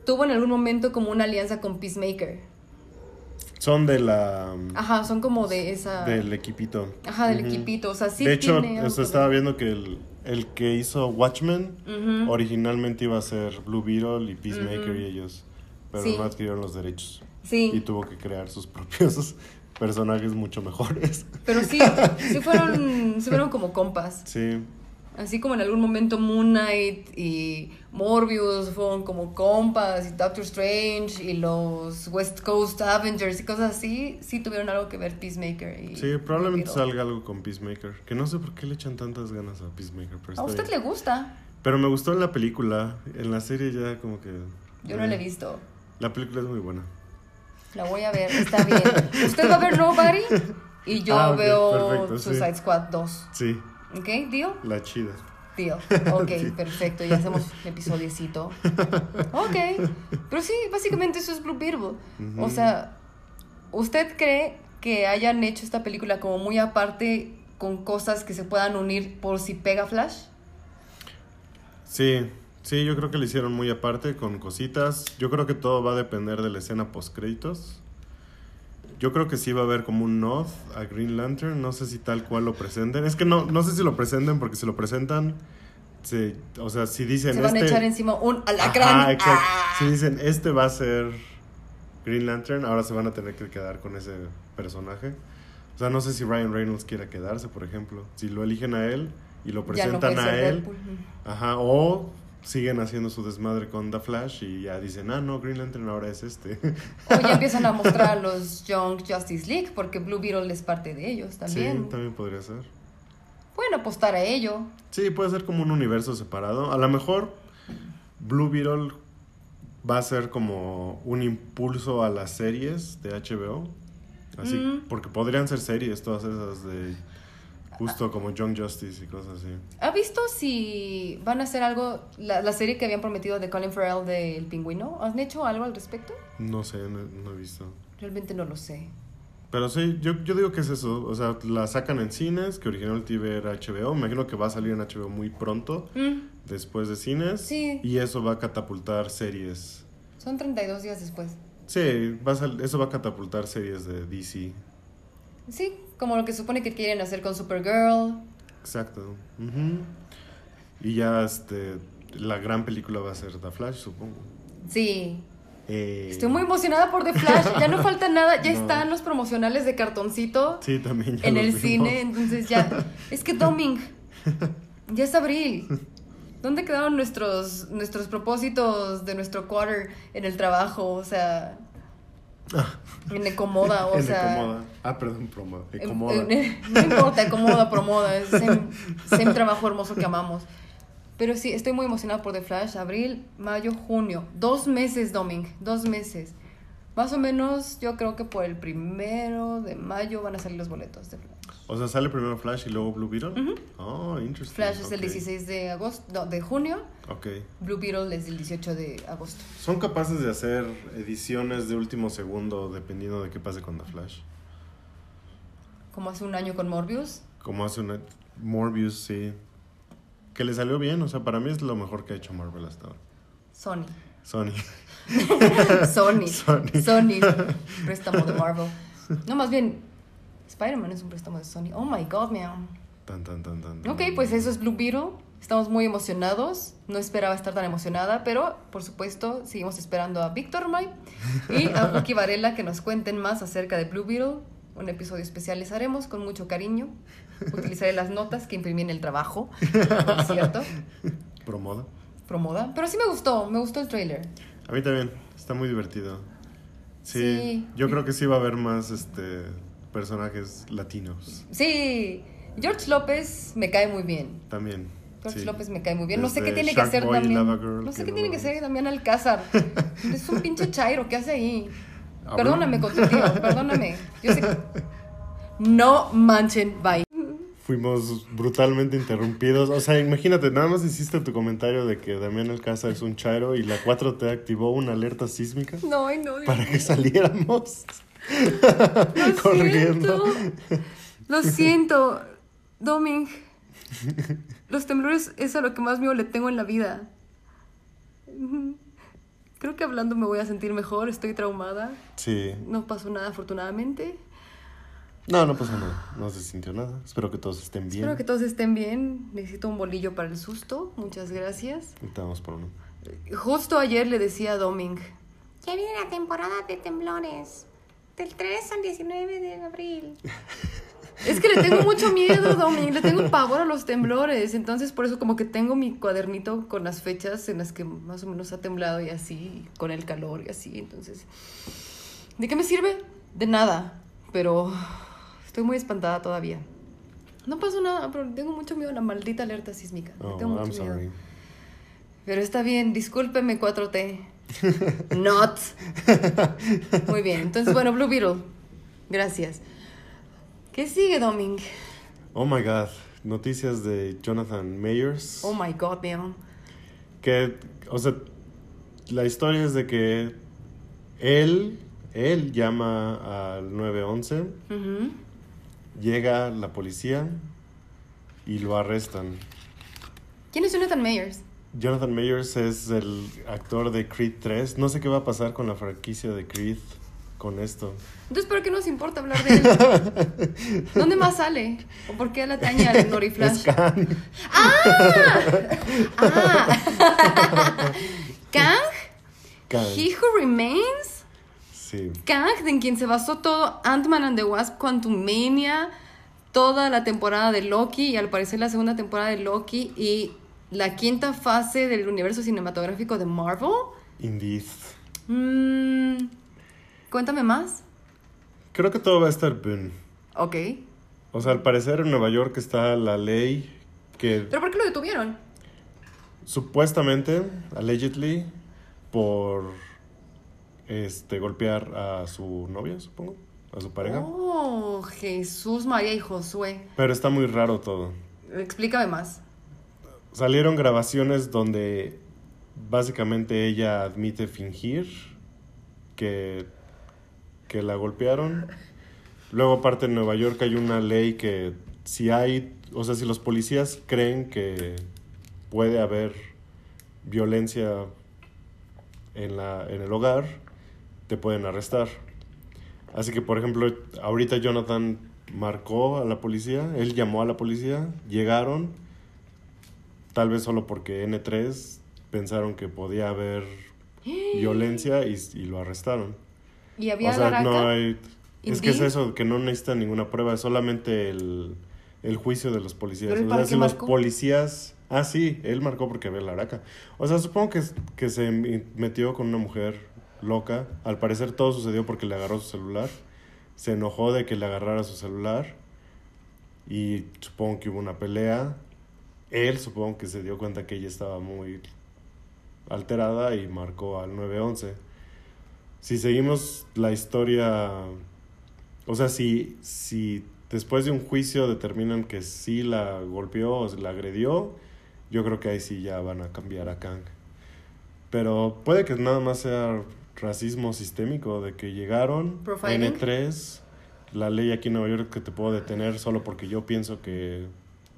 tuvo en algún momento como una alianza con Peacemaker. Son de la Ajá, son como de esa... del equipito. Ajá, del equipito. O sea, sí de hecho, tiene algo estaba viendo que el, el que hizo Watchmen originalmente iba a ser Blue Beetle y Peacemaker y ellos. Pero Sí. no adquirieron los derechos. Sí. Y tuvo que crear sus *laughs* propios personajes mucho mejores. Pero sí, sí fueron, sí fueron como compas. Sí. Así como en algún momento Moon Knight y Morbius fueron como compas y Doctor Strange y los West Coast Avengers y cosas así, sí tuvieron algo que ver Peacemaker y... Sí, probablemente salga algo con Peacemaker. Que no sé por qué le echan tantas ganas a Peacemaker. Pero, A usted bien. le gusta. pero me gustó en la película. En la serie ya como que... Yo no la he visto. La película es muy buena. La voy a ver, está bien. *laughs* Usted va a ver Nobody y yo Ah, veo perfecto, sí. Suicide Squad 2. Sí, ¿Ok? ¿Deal? la chida. Deal. *laughs* Ok, perfecto. Ya hacemos un episodiecito. Ok. Pero sí, básicamente eso es Blue Beetle. O sea, ¿usted cree que hayan hecho esta película como muy aparte con cosas que se puedan unir por si pega Flash? Sí, sí, yo creo que lo hicieron muy aparte con cositas. Yo creo que todo va a depender de la escena post créditos. Yo creo que sí va a haber como un nod a Green Lantern. No sé si tal cual lo presenten. Es que no, no sé si lo presenten porque si lo presentan, se, o sea, si dicen Se van este, a echar encima un alacrán. Ajá, exacto. ¡Ah! Si dicen este va a ser Green Lantern, ahora se van a tener que quedar con ese personaje. O sea, no sé si Ryan Reynolds quiera quedarse, por ejemplo. Si lo eligen a él y lo no presentan a él. Deadpool. Ajá, o siguen haciendo su desmadre con The Flash y ya dicen, ah, no, Green Lantern ahora es este. O ya *laughs* empiezan a mostrar a los Young Justice League, porque Blue Beetle es parte de ellos también. Sí, también podría ser. Pueden apostar a ello. Sí, puede ser como un universo separado. A lo mejor Blue Beetle va a ser como un impulso a las series de HBO. Así, Mm. porque podrían ser series todas esas de justo como Young Justice y cosas así. ¿Ha visto si van a hacer algo, la, la serie que habían prometido de Colin Farrell del pingüino? ¿Han hecho algo al respecto? No sé, no, no he visto. Realmente no lo sé. Pero sí, yo, yo digo que es eso. O sea, la sacan en cines, que originalmente era HBO. Me imagino que va a salir en HBO muy pronto, Mm, después de cines. Sí. Y eso va a catapultar series. son 32 días después. Sí, va a eso va a catapultar series de DC. Sí, como lo que supone que quieren hacer con Supergirl. Exacto. Ujú. Y ya este, la gran película va a ser The Flash, supongo. Sí. Eh, Estoy muy emocionada por The Flash. Ya no *laughs* falta nada. Ya No. están los promocionales de cartoncito Sí, también. ya en el vimos. cine. Entonces ya. *laughs* Es que Doming. Ya es abril. ¿Dónde quedaron nuestros, nuestros propósitos de nuestro quarter en el trabajo? O sea. *laughs* En Ecomoda, o En sea. Ecomoda. Ah, perdón, promo. en- Ecomoda. en- no importa, Ecomoda, Promoda. Es same trabajo hermoso que amamos. Pero sí, estoy muy emocionada por The Flash. Abril, mayo, junio. Dos meses, Doming. Dos meses. Más o menos, yo creo que por el primero de mayo van a salir los boletos de Flash. O sea, sale primero Flash y luego Blue Beetle. Oh, interesting. Flash es el Ok. 16 de agosto, no, de junio. Ok. Blue Beetle es el 18 de agosto. Son capaces de hacer ediciones de último segundo dependiendo de qué pase con The Flash. Como hace un año con Morbius. Como hace una Morbius, sí. Que le salió bien, o sea, para mí es lo mejor que ha hecho Marvel hasta ahora. Sony. Sony. *laughs* Sony. *laughs* Sony. Sony. Préstamo de Marvel. No, más bien, Spider-Man es un préstamo de Sony. Oh my god, man. Tan, tan, tan, tan. Ok, tan. pues eso es Blue Beetle. Estamos muy emocionados. No esperaba estar tan emocionada, pero por supuesto seguimos esperando a Víctor May y a Wookie Varela que nos cuenten más acerca de Blue Beetle. Un episodio especial les haremos con mucho cariño. Utilizaré las notas que imprimí en el trabajo, por cierto, Promoda. promoda. Pero sí me gustó, me gustó el trailer. A mí también, está muy divertido. Sí, Sí. yo creo que sí va a haber más este personajes latinos Sí, George López me cae muy bien. también. George sí. López me cae muy bien. No sé qué tiene que hacer Boy No sé que qué no tiene que hacer Damián Alcázar. *laughs* es un pinche chairo, ¿qué hace ahí? Habla- Perdóname con tu tío, perdóname. Yo sé que- No manchen, bye. Fuimos brutalmente interrumpidos. O sea, imagínate, nada más hiciste tu comentario de que Damián Alcázar es un chairo y la 4T activó una alerta sísmica No, no. Para que saliéramos Lo *laughs* corriendo. siento. Lo *laughs* siento, Doming. Los temblores es a lo que más miedo le tengo en la vida. Creo que hablando me voy a sentir mejor, estoy traumada. Sí. No pasó nada afortunadamente. No, no pasó nada. No se sintió nada. Espero que todos estén bien. Espero que todos estén bien. Necesito un bolillo para el susto. Muchas gracias. Ahorita vamos por uno. Justo ayer le decía a Doming. Ya viene la temporada de temblores. Del 3 al 19 de abril. Es que le tengo mucho miedo, Doming. Le tengo pavor a los temblores. Entonces, por eso, como que tengo mi cuadernito con las fechas en las que más o menos ha temblado y así, con el calor y así. Entonces, ¿de qué me sirve? De nada. Pero estoy muy espantada todavía. No pasó nada, pero tengo mucho miedo a la maldita alerta sísmica. Le Oh, tengo I'm mucho miedo. sorry. Pero está bien, discúlpeme 4T. *laughs* Not. Muy bien, entonces bueno, Blue Beetle. Gracias. ¿Qué sigue, Doming? Oh my god. Noticias de Jonathan Mayers. Oh my god, man. Que, o sea, la historia es de que él, él llama al 911, Ujú. llega la policía y lo arrestan. ¿Quién es Jonathan Mayers? Jonathan Mayers es el actor de Creed 3. No sé qué va a pasar con la franquicia de Creed con esto. Entonces, ¿por qué nos importa hablar de él? *laughs* ¿Dónde más sale? ¿O por qué la taña al Noriflash? Es Khan. ¡Ah! ¿Kang? Khan. ¿He Who Remains? Sí. Kang, en quien se basó todo Ant-Man and the Wasp, Quantumania, toda la temporada de Loki y al parecer la segunda temporada de Loki y la quinta fase del universo cinematográfico de Marvel. Indeed. Mm, cuéntame más. Creo que todo va a estar bien. Ok. O sea, al parecer en Nueva York está la ley que ¿Pero por qué lo detuvieron? supuestamente, allegedly, por este golpear a su novia, supongo, a su pareja. Oh, Jesús, María y Josué. Pero está muy raro todo. Explícame más. Salieron grabaciones donde básicamente ella admite fingir que, que la golpearon. Luego, aparte en Nueva York hay una ley que si hay, o sea, si los policías creen que puede haber violencia en, la, en el hogar, te pueden arrestar. Así que, por ejemplo, ahorita Jonathan marcó a la policía, él llamó a la policía, llegaron, tal vez solo porque N3 pensaron que podía haber *gasps* violencia y, y lo arrestaron. ¿Y había O sea, no hay... Es que es eso, que no necesita ninguna prueba, es solamente el, el juicio de los policías. ¿Pero O sea, si los policías... Ah, sí, él marcó porque había la araca. O sea, supongo que, que se metió con una mujer loca. Al parecer todo sucedió porque le agarró su celular. Se enojó de que le agarrara su celular. Y supongo que hubo una pelea. Él supongo que se dio cuenta que ella estaba muy alterada y marcó al 911. Si seguimos la historia, o sea, si, si después de un juicio determinan que sí la golpeó o la agredió, yo creo que ahí sí ya van a cambiar a Kang. Pero puede que nada más sea racismo sistémico, de que llegaron Profiling. N3, la ley aquí en Nueva York que te puedo detener solo porque yo pienso que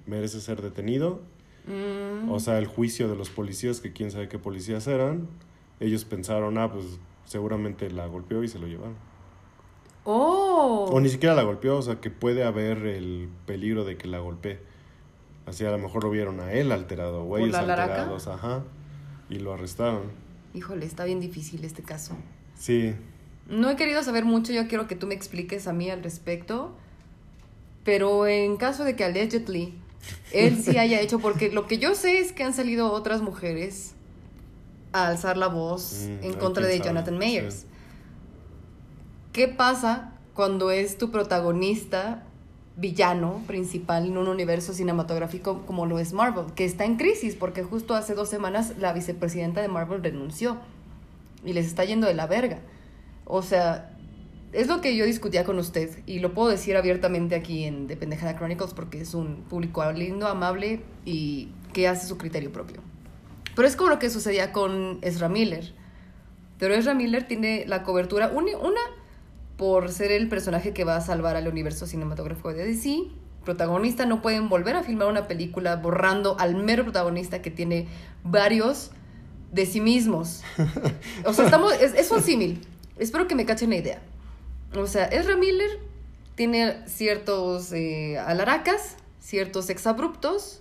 merece ser detenido. Mm, O sea, el juicio de los policías, que quién sabe qué policías eran, ellos pensaron, ah, pues seguramente la golpeó y se lo llevaron. Oh. O ni siquiera la golpeó, o sea, que puede haber el peligro de que la golpee. Así a lo mejor lo vieron a él alterado, güeyes alterados, ajá. Y lo arrestaron. Híjole, está bien difícil este caso. Sí, No he querido saber mucho, yo quiero que tú me expliques a mí al respecto. Pero en caso de que allegedly él sí *laughs* haya hecho, porque lo que yo sé es que han salido otras mujeres a alzar la voz Mm, en contra de Jonathan Mayers. sí. ¿Qué pasa cuando es tu protagonista villano principal en un universo cinematográfico como lo es Marvel? Que está en crisis porque justo hace dos semanas la vicepresidenta de Marvel renunció y les está yendo de la verga. O sea, es lo que yo discutía con usted y lo puedo decir abiertamente aquí en The Pendejada Chronicles porque es un público lindo, amable y que hace su criterio propio. Pero es como lo que sucedía con Ezra Miller. Pero Ezra Miller tiene la cobertura, uni- una, por ser el personaje que va a salvar al universo cinematográfico de DC. Protagonista, no pueden volver a filmar una película borrando al mero protagonista que tiene varios de sí mismos. O sea, estamos, es, es un símil. Espero que me cachen la idea. O sea, Ezra Miller tiene ciertos eh, alaracas, ciertos exabruptos.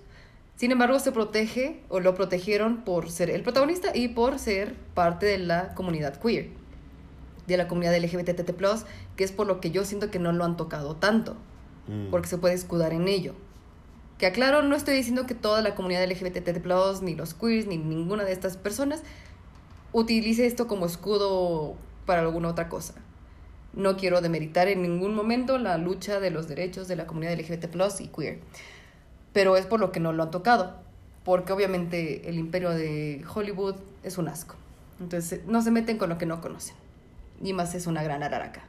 Sin embargo, se protege o lo protegieron por ser el protagonista y por ser parte de la comunidad queer, de la comunidad LGBTT+, que es por lo que yo siento que no lo han tocado tanto, Mm. porque se puede escudar en ello. Que aclaro, no estoy diciendo que toda la comunidad LGBTT+, ni los queers, ni ninguna de estas personas utilice esto como escudo para alguna otra cosa. No quiero demeritar en ningún momento la lucha de los derechos de la comunidad LGBT+, y queer. Pero es por lo que no lo han tocado. Porque obviamente el imperio de Hollywood es un asco. Entonces no se meten con lo que no conocen. Y más es una gran araraca.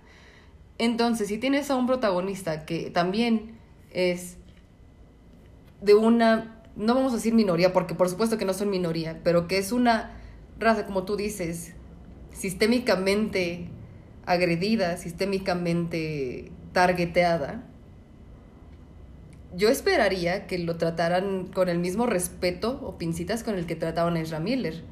Entonces, si tienes a un protagonista que también es de una, no vamos a decir minoría, porque por supuesto que no son minoría, pero que es una raza, como tú dices, sistémicamente agredida, sistémicamente targeteada, yo esperaría que lo trataran con el mismo respeto o pincitas con el que trataban a Ezra Miller.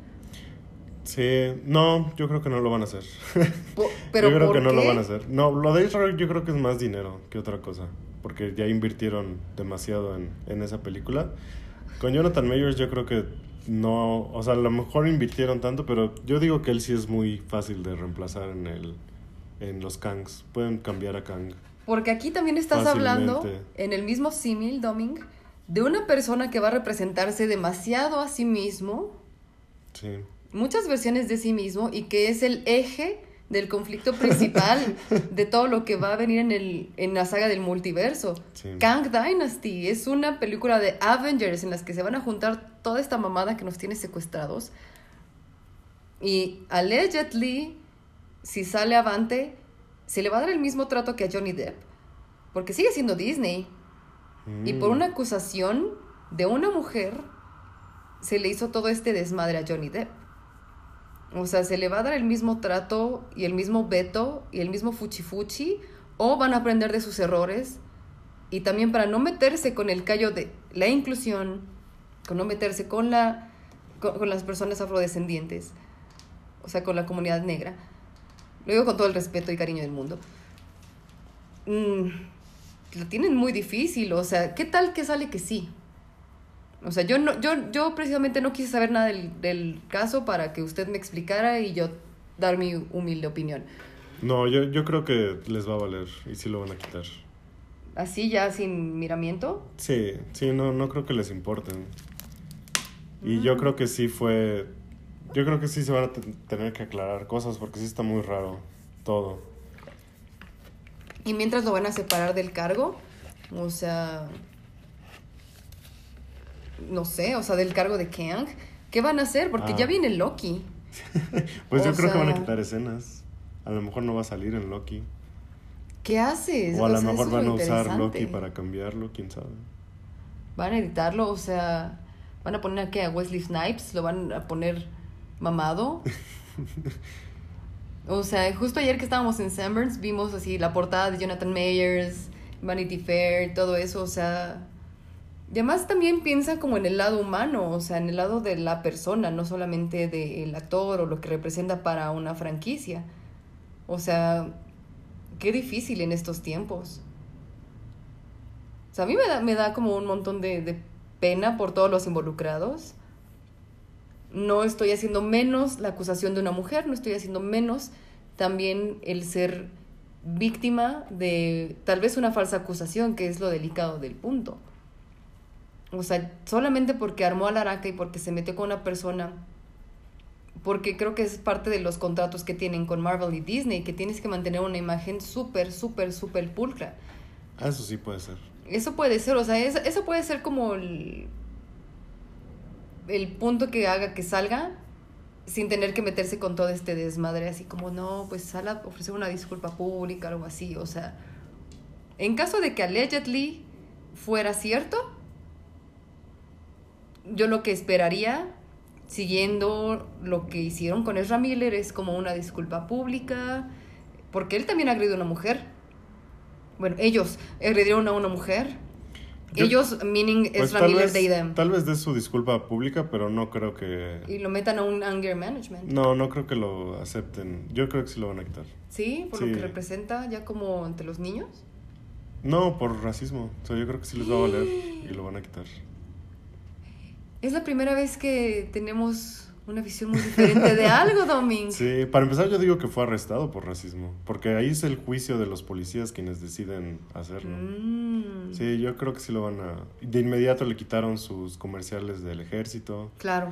Sí, no, yo creo que no lo van a hacer. *laughs* Pero yo creo ¿por que no lo van a hacer. No, lo de Israel yo creo que es más dinero que otra cosa. Porque ya invirtieron demasiado en, en esa película. Con Jonathan Mayers yo creo que no, o sea, a lo mejor invirtieron tanto, pero yo digo que él sí es muy fácil de reemplazar en el en los Kangs. Pueden cambiar a Kang. Porque aquí también estás hablando, en el mismo símil, Doming, de una persona que va a representarse demasiado a sí mismo, Sí. muchas versiones de sí mismo, y que es el eje del conflicto principal *laughs* de todo lo que va a venir en, el, en la saga del multiverso. Sí. Kang Dynasty es una película de Avengers en las que se van a juntar toda esta mamada que nos tiene secuestrados. Y allegedly, si sale avante, se le va a dar el mismo trato que a Johnny Depp. Porque sigue siendo Disney. Y por Mm. una acusación de una mujer, se le hizo todo este desmadre a Johnny Depp. O sea, se le va a dar el mismo trato y el mismo veto y el mismo fuchi-fuchi, o van a aprender de sus errores. Y también para no meterse con el callo de la inclusión, con no meterse con, la, con, con las personas afrodescendientes, o sea, con la comunidad negra. Lo digo con todo el respeto y cariño del mundo. Mm, lo tienen muy difícil, o sea, ¿qué tal que sale que sí? O sea, yo, no, yo, yo precisamente no quise saber nada del, del caso para que usted me explicara y yo dar mi humilde opinión. No, yo, yo creo que les va a valer y sí lo van a quitar. Así ya sin miramiento. Sí, sí, no, no creo que les importen. Y Mm. yo creo que sí fue. Yo creo que sí se van a te- tener que aclarar cosas porque sí está muy raro todo. Y mientras lo van a separar del cargo, o sea, no sé, o sea, del cargo de Kang, ¿qué van a hacer? Porque Ah. ya viene Loki. *laughs* Pues yo creo que van a quitar escenas. A lo mejor no va a salir en Loki. ¿Qué haces? O a lo sea, mejor van a usar. Loki para cambiarlo, quién sabe. Van a editarlo, o sea, van a poner aquí a Wesley Snipes, lo van a poner mamado. *laughs* O sea, justo ayer que estábamos en Sanborns vimos así la portada de Jonathan Mayers, Vanity Fair, todo eso, o sea... Y además también piensa como en el lado humano, o sea, en el lado de la persona, no solamente del actor o lo que representa para una franquicia. O sea, qué difícil en estos tiempos. O sea, a mí me da, me da como un montón de, de pena por todos los involucrados. No estoy haciendo menos la acusación de una mujer, no estoy haciendo menos también el ser víctima de tal vez una falsa acusación, que es lo delicado del punto. O sea, solamente porque armó a la araca y porque se metió con una persona, porque creo que es parte de los contratos que tienen con Marvel y Disney, que tienes que mantener una imagen súper, súper, súper pulcra. Eso sí puede ser. Eso puede ser, o sea, es- eso puede ser como el, el punto que haga que salga sin tener que meterse con todo este desmadre, así como, no, pues sal a ofrecer una disculpa pública, algo así, o sea, en caso de que allegedly fuera cierto, yo lo que esperaría, siguiendo lo que hicieron con Ezra Miller, es como una disculpa pública, porque él también agredió a una mujer. Bueno, ellos agredieron a una mujer. Yo- ellos, meaning Pues Ezra tal Miller, vez, they, them. tal vez dé su disculpa pública, pero no creo que... Y lo metan a un anger management. No, no creo que lo acepten. Yo creo que sí lo van a quitar. ¿Sí? Por Sí. lo que representa ya como ante los niños. No, por racismo. O sea, yo creo que sí les va a valer *gasps* y lo van a quitar. Es la primera vez que tenemos una visión muy diferente de algo, Doming. Sí, para empezar yo digo que fue arrestado por racismo, porque ahí es el juicio de los policías quienes deciden hacerlo. Mm, Sí, yo creo que sí lo van a... De inmediato le quitaron sus comerciales del ejército. Claro.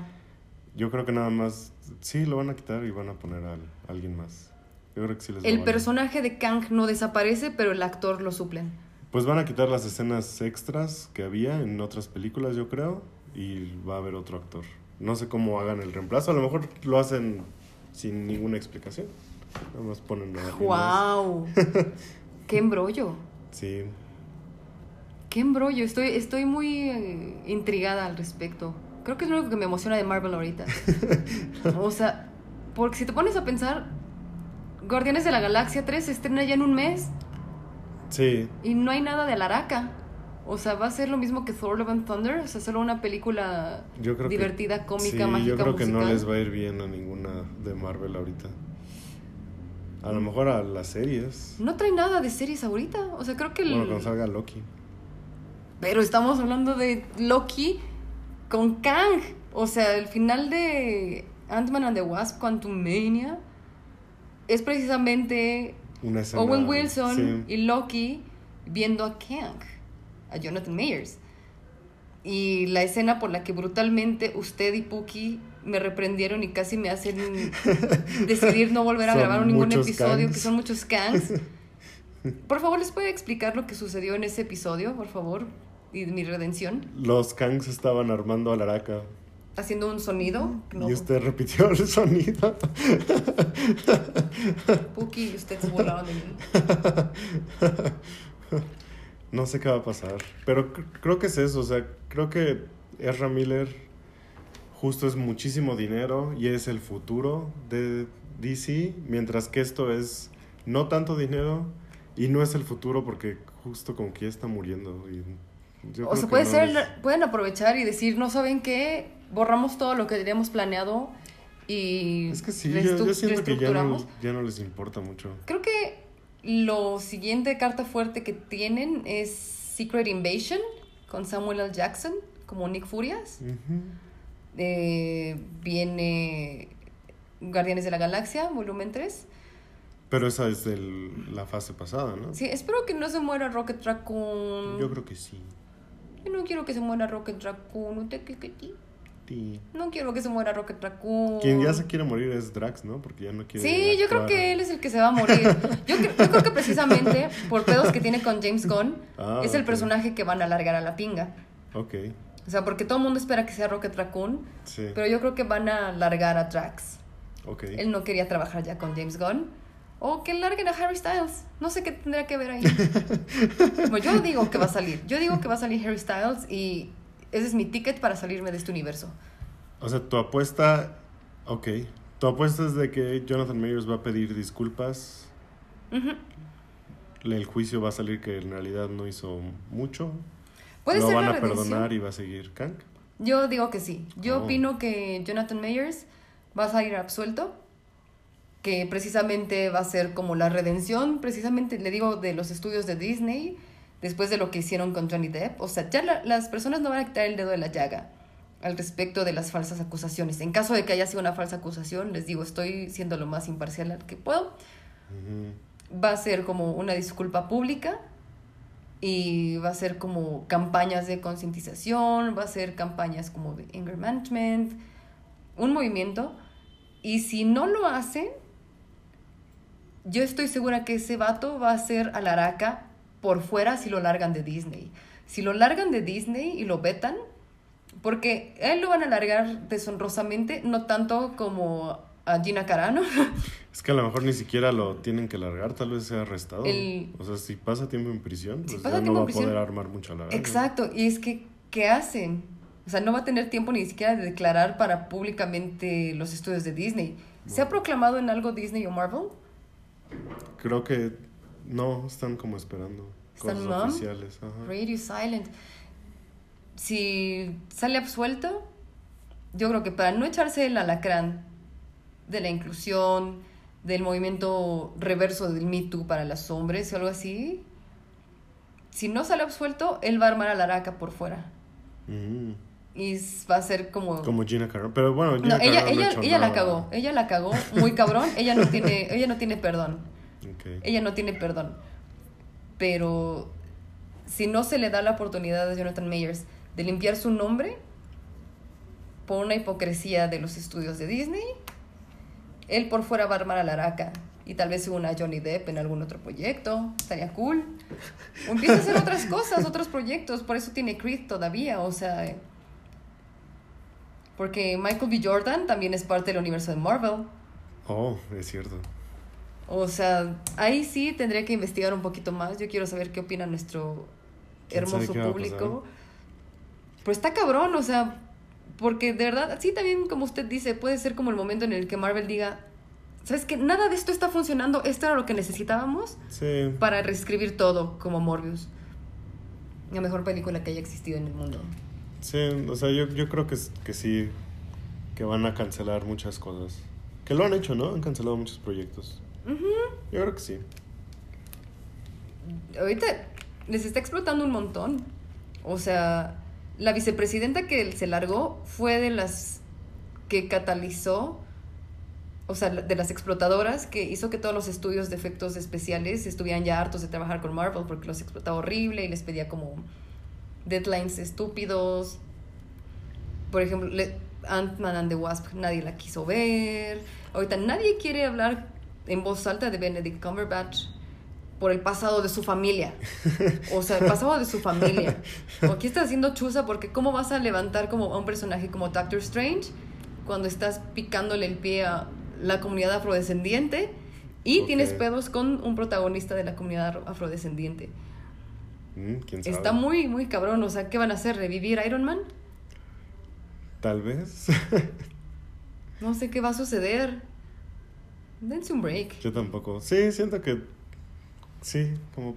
Yo creo que nada más... Sí, lo van a quitar y van a poner a alguien más. Yo creo que sí les El personaje de Kang no desaparece, pero el actor lo suplen. Pues van a quitar las escenas extras que había en otras películas, yo creo, y va a haber otro actor. No sé cómo hagan el reemplazo, a lo mejor lo hacen sin ninguna explicación. Nada más ponen a alguien más. ¡Wow! *laughs* ¡Qué embrollo! Sí, ¡Qué embrollo! Estoy, estoy muy eh, intrigada al respecto. Creo que es lo único que me emociona de Marvel ahorita. *laughs* o sea, porque si te pones a pensar, Guardianes de la Galaxia 3 se estrena ya en un mes sí, y no hay nada de Alaraca. O sea, va a ser lo mismo que Thor Love and Thunder, o sea, solo una película yo creo divertida, que... cómica, sí, mágica, yo creo que no les va a ir bien a ninguna de Marvel ahorita. A lo mejor a las series. No trae nada de series ahorita. O sea, creo que el... Bueno, cuando salga Loki. Pero estamos hablando de Loki con Kang. O sea, el final de Ant-Man and the Wasp, Quantumania, es precisamente Una Owen Wilson sí. y Loki viendo a Kang, a Jonathan Mayers. Y la escena por la que brutalmente usted y Pookie me reprendieron y casi me hacen *laughs* decidir no volver a grabar ningún episodio, que son muchos Kangs. *laughs* Por favor, ¿les puede explicar lo que sucedió en ese episodio, por favor? Y mi redención. Los Kangs estaban armando a la araca. Haciendo un sonido. No, Y usted repitió el sonido. Pookie y usted se volaron de mí. *laughs* No sé qué va a pasar. Pero cr- creo que es eso. O sea, creo que Ezra Miller justo es muchísimo dinero y es el futuro de DC. Mientras que esto es no tanto dinero y no es el futuro porque justo como que ya está muriendo. Y O sea, puede no ser, pueden aprovechar y decir, no saben qué, borramos todo lo que teníamos planeado y Es que sí, yo, yo siento que ya no, ya no les importa mucho. Creo que lo siguiente carta fuerte que tienen es Secret Invasion con Samuel L. Jackson como Nick Furias. Eh, viene Guardianes de la Galaxia, volumen 3. Pero esa es de la fase pasada, ¿no? Sí, espero que no se muera Rocket Raccoon. Yo creo que sí. Yo no quiero que se muera Rocket Raccoon. ¿Usted qué- qué- qué? No quiero que se muera Rocket Raccoon. Quien ya se quiere morir es Drax, ¿no? Porque ya no quiere. Sí, yo creo que él es el que se va a morir. Yo, cre- yo creo que precisamente por pedos que tiene con James Gunn, Ah, es el personaje que van a alargar a la pinga. Ok, O sea, porque todo el mundo espera que sea Rocket Raccoon, sí. pero yo creo que van a largar a Drax. Ok. Él no quería trabajar ya con James Gunn. O que larguen a Harry Styles. No sé qué tendría que ver ahí. *laughs* Bueno, yo digo que va a salir. Yo digo que va a salir Harry Styles y ese es mi ticket para salirme de este universo. O sea, tu apuesta. Ok. Tu apuesta es de que Jonathan Mayers va a pedir disculpas. Ujú. El juicio va a salir que en realidad no hizo mucho. Puede Lo ser van a redención. perdonar y va a seguir Kang. Yo digo que sí. Yo Oh. opino que Jonathan Mayers va a salir absuelto. Que precisamente va a ser como la redención, precisamente le digo de los estudios de Disney, después de lo que hicieron con Johnny Depp. O sea, ya la- las personas no van a quitar el dedo de la llaga al respecto de las falsas acusaciones. En caso de que haya sido una falsa acusación, les digo, estoy siendo lo más imparcial que puedo. Va a ser como una disculpa pública y va a ser como campañas de concientización, va a ser campañas como de anger management, un movimiento. Y si no lo hacen, yo estoy segura que ese vato va a ser a la araca por fuera si lo largan de Disney. Si lo largan de Disney y lo vetan, porque a él lo van a largar deshonrosamente, no tanto como a Gina Carano. *laughs* Es que a lo mejor ni siquiera lo tienen que largar, tal vez sea arrestado. El- O sea, si pasa tiempo en prisión, Si pues pasa ya no va a prisión- poder armar mucho la Exacto, y es que, ¿qué hacen? O sea, no va a tener tiempo ni siquiera de declarar para públicamente los estudios de Disney. ¿Se ha proclamado en algo Disney o Marvel? Creo que no, están como esperando ¿Están cosas oficiales. Ajá. Radio Silent. Si sale absuelto, yo creo que para no echarse el alacrán de la inclusión, del movimiento reverso del Me Too para los hombres o algo así, si no sale absuelto, él va a armar a la araca por fuera. Mm. Y va a ser como... Como Gina Carano. Pero bueno, No, Gina ella, Carano no ella, hecho ella la cagó, ella la cagó muy cabrón, ella no tiene, ella no tiene perdón. Ella no tiene perdón. Pero si no se le da la oportunidad a Jonathan Mayers de limpiar su nombre por una hipocresía de los estudios de Disney, él por fuera va a armar a la araca. Y tal vez se una Johnny Depp en algún otro proyecto. Estaría cool. O empieza a hacer otras cosas, otros proyectos. Por eso tiene Creed todavía. O sea. Porque Michael B. Jordan también es parte del universo de Marvel. Oh, es cierto. O sea, ahí sí tendría que investigar un poquito más. Yo quiero saber qué opina nuestro ¿Quién sabe hermoso público. Pero está cabrón, o sea, porque de verdad, sí también como usted dice, puede ser como el momento en el que Marvel diga, ¿sabes qué? Nada de esto está funcionando, esto era lo que necesitábamos Sí. para reescribir todo como Morbius. La mejor película que haya existido en el mundo. Sí, o sea, yo, yo creo que, que sí, que van a cancelar muchas cosas. Que lo han hecho, ¿no? Han cancelado muchos proyectos. Yo creo que sí. ahorita les está explotando un montón. O sea, la vicepresidenta que se largó fue de las que catalizó, o sea, de las explotadoras que hizo que todos los estudios de efectos especiales estuvieran ya hartos de trabajar con Marvel porque los explotaba horrible y les pedía como deadlines estúpidos. Por ejemplo, Ant-Man and the Wasp nadie la quiso ver. Ahorita nadie quiere hablar en voz alta de Benedict Cumberbatch por el pasado de su familia. *laughs* O sea, el pasado de su familia. O aquí estás haciendo chuza porque ¿cómo vas a levantar como a un personaje como Doctor Strange cuando estás picándole el pie a la comunidad afrodescendiente y tienes pedos con un protagonista de la comunidad afrodescendiente? Mm, ¿Quién sabe? Está muy, muy cabrón. O sea, ¿qué van a hacer? ¿Revivir Iron Man? Tal vez. No sé qué va a suceder. Dense un break. yo tampoco. Sí, siento que... Sí, como...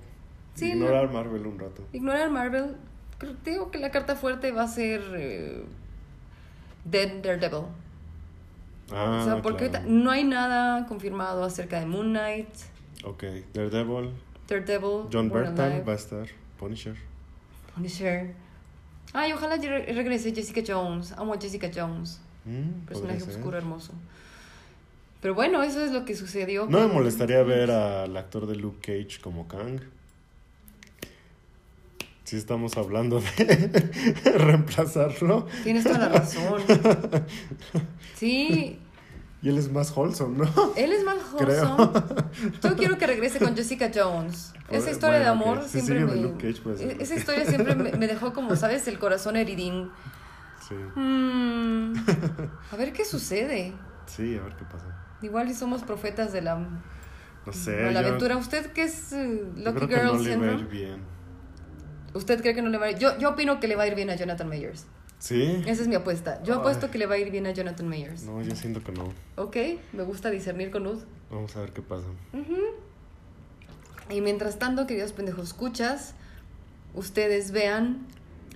Sí, ignorar Marvel un rato. Ignorar Marvel. Creo que la carta fuerte va a ser eh, Dead Daredevil. Ah, o sea, porque claro. ahorita no hay nada confirmado acerca de Moon Knight, Ok, Daredevil, Daredevil, John Bertal va a estar, Punisher. Punisher. Ay, ojalá re- regrese Jessica Jones. Amo a Jessica Jones. Mm, Personaje oscuro hermoso. Pero bueno, eso es lo que sucedió. No me molestaría ver al actor de Luke Cage como Kang. Si estamos hablando de *laughs* reemplazarlo. Tienes toda la razón. Sí, Y él es más wholesome, ¿no? él es Creo. wholesome. Yo quiero que regrese con Jessica Jones. Esa Bueno, historia de amor siempre me... Luke Cage, pues, e-. Esa historia siempre me, me dejó como, ¿sabes? El corazón heridín. Sí. Mm, a ver qué sucede. Sí, a ver qué pasa. Igual si somos profetas de la, No sé. de la yo- aventura. ¿Usted qué es eh, Lucky creo que Girl no le va a ir bien. ¿Usted cree que no le va a ir? Yo, yo opino que le va a ir bien a Jonathan Mayers. ¿Sí? Esa es mi apuesta. Yo Ay. apuesto que le va a ir bien a Jonathan Mayers. No, yo siento que no. Ok, me gusta discernir con luz. Vamos a ver qué pasa. Y mientras tanto, queridos pendejos escuchas, ustedes vean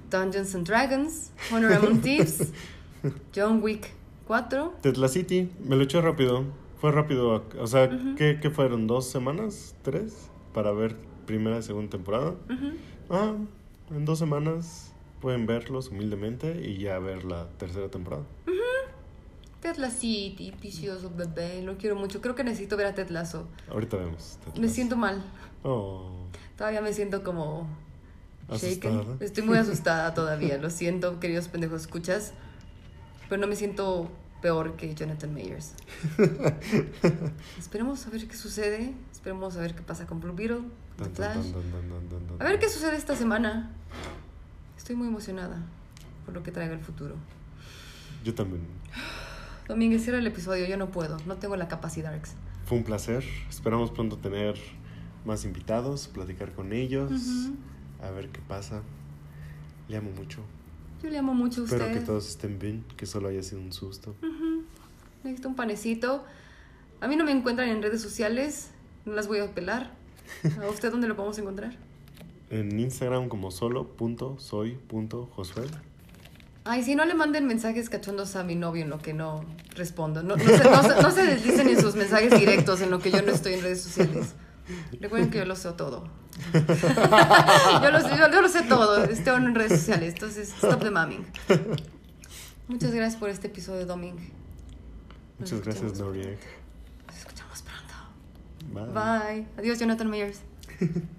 Dungeons and Dragons, Honor Among *laughs* Thieves, John Wick 4. Tesla City, me lo eché rápido. Fue rápido. O sea, ¿qué, qué fueron? ¿Dos semanas? ¿Tres? Para ver primera y segunda temporada. Ah, en dos semanas pueden verlos humildemente y ya ver la tercera temporada. Ted City, precioso bebé, lo quiero mucho. Creo que necesito ver a Ted Lasso. Ahorita vemos. Me siento mal. Oh, Todavía me siento como shaken. Asustada. Estoy muy asustada todavía. Lo siento, queridos pendejos escuchas. Pero no me siento peor que Jonathan Mayers. *laughs* Esperemos a ver qué sucede. Esperemos a ver qué pasa con Blue Beetle, The Flash. A ver qué sucede esta semana. Estoy muy emocionada por lo que traiga el futuro. Yo también. *gasps* Domínguez, cierra el episodio. Yo no puedo. No tengo la capacidad. Fue un placer. Esperamos pronto tener más invitados, platicar con ellos, a ver qué pasa. Le amo mucho. Yo le amo mucho a. Espero que todos estén bien, que solo haya sido un susto. Necesito un panecito. A mí no me encuentran en redes sociales. No las voy a pelar. *laughs* ¿A usted dónde lo podemos encontrar? En Instagram como solo.soy.josué. Ay, si no le manden mensajes cachondos a mi novio en lo que no respondo. No, no, se, no, no se deslicen en sus mensajes directos en lo que yo no estoy en redes sociales. Recuerden que yo lo sé todo. *laughs* yo, lo, sé- yo, yo lo sé todo. Estoy en redes sociales. Entonces, stop the mamming. Muchas gracias por este episodio, Doming. Nos Muchas gracias, Norieg. Nos escuchamos pronto. Bye. Bye. Adiós, Jonathan Mayers. *laughs*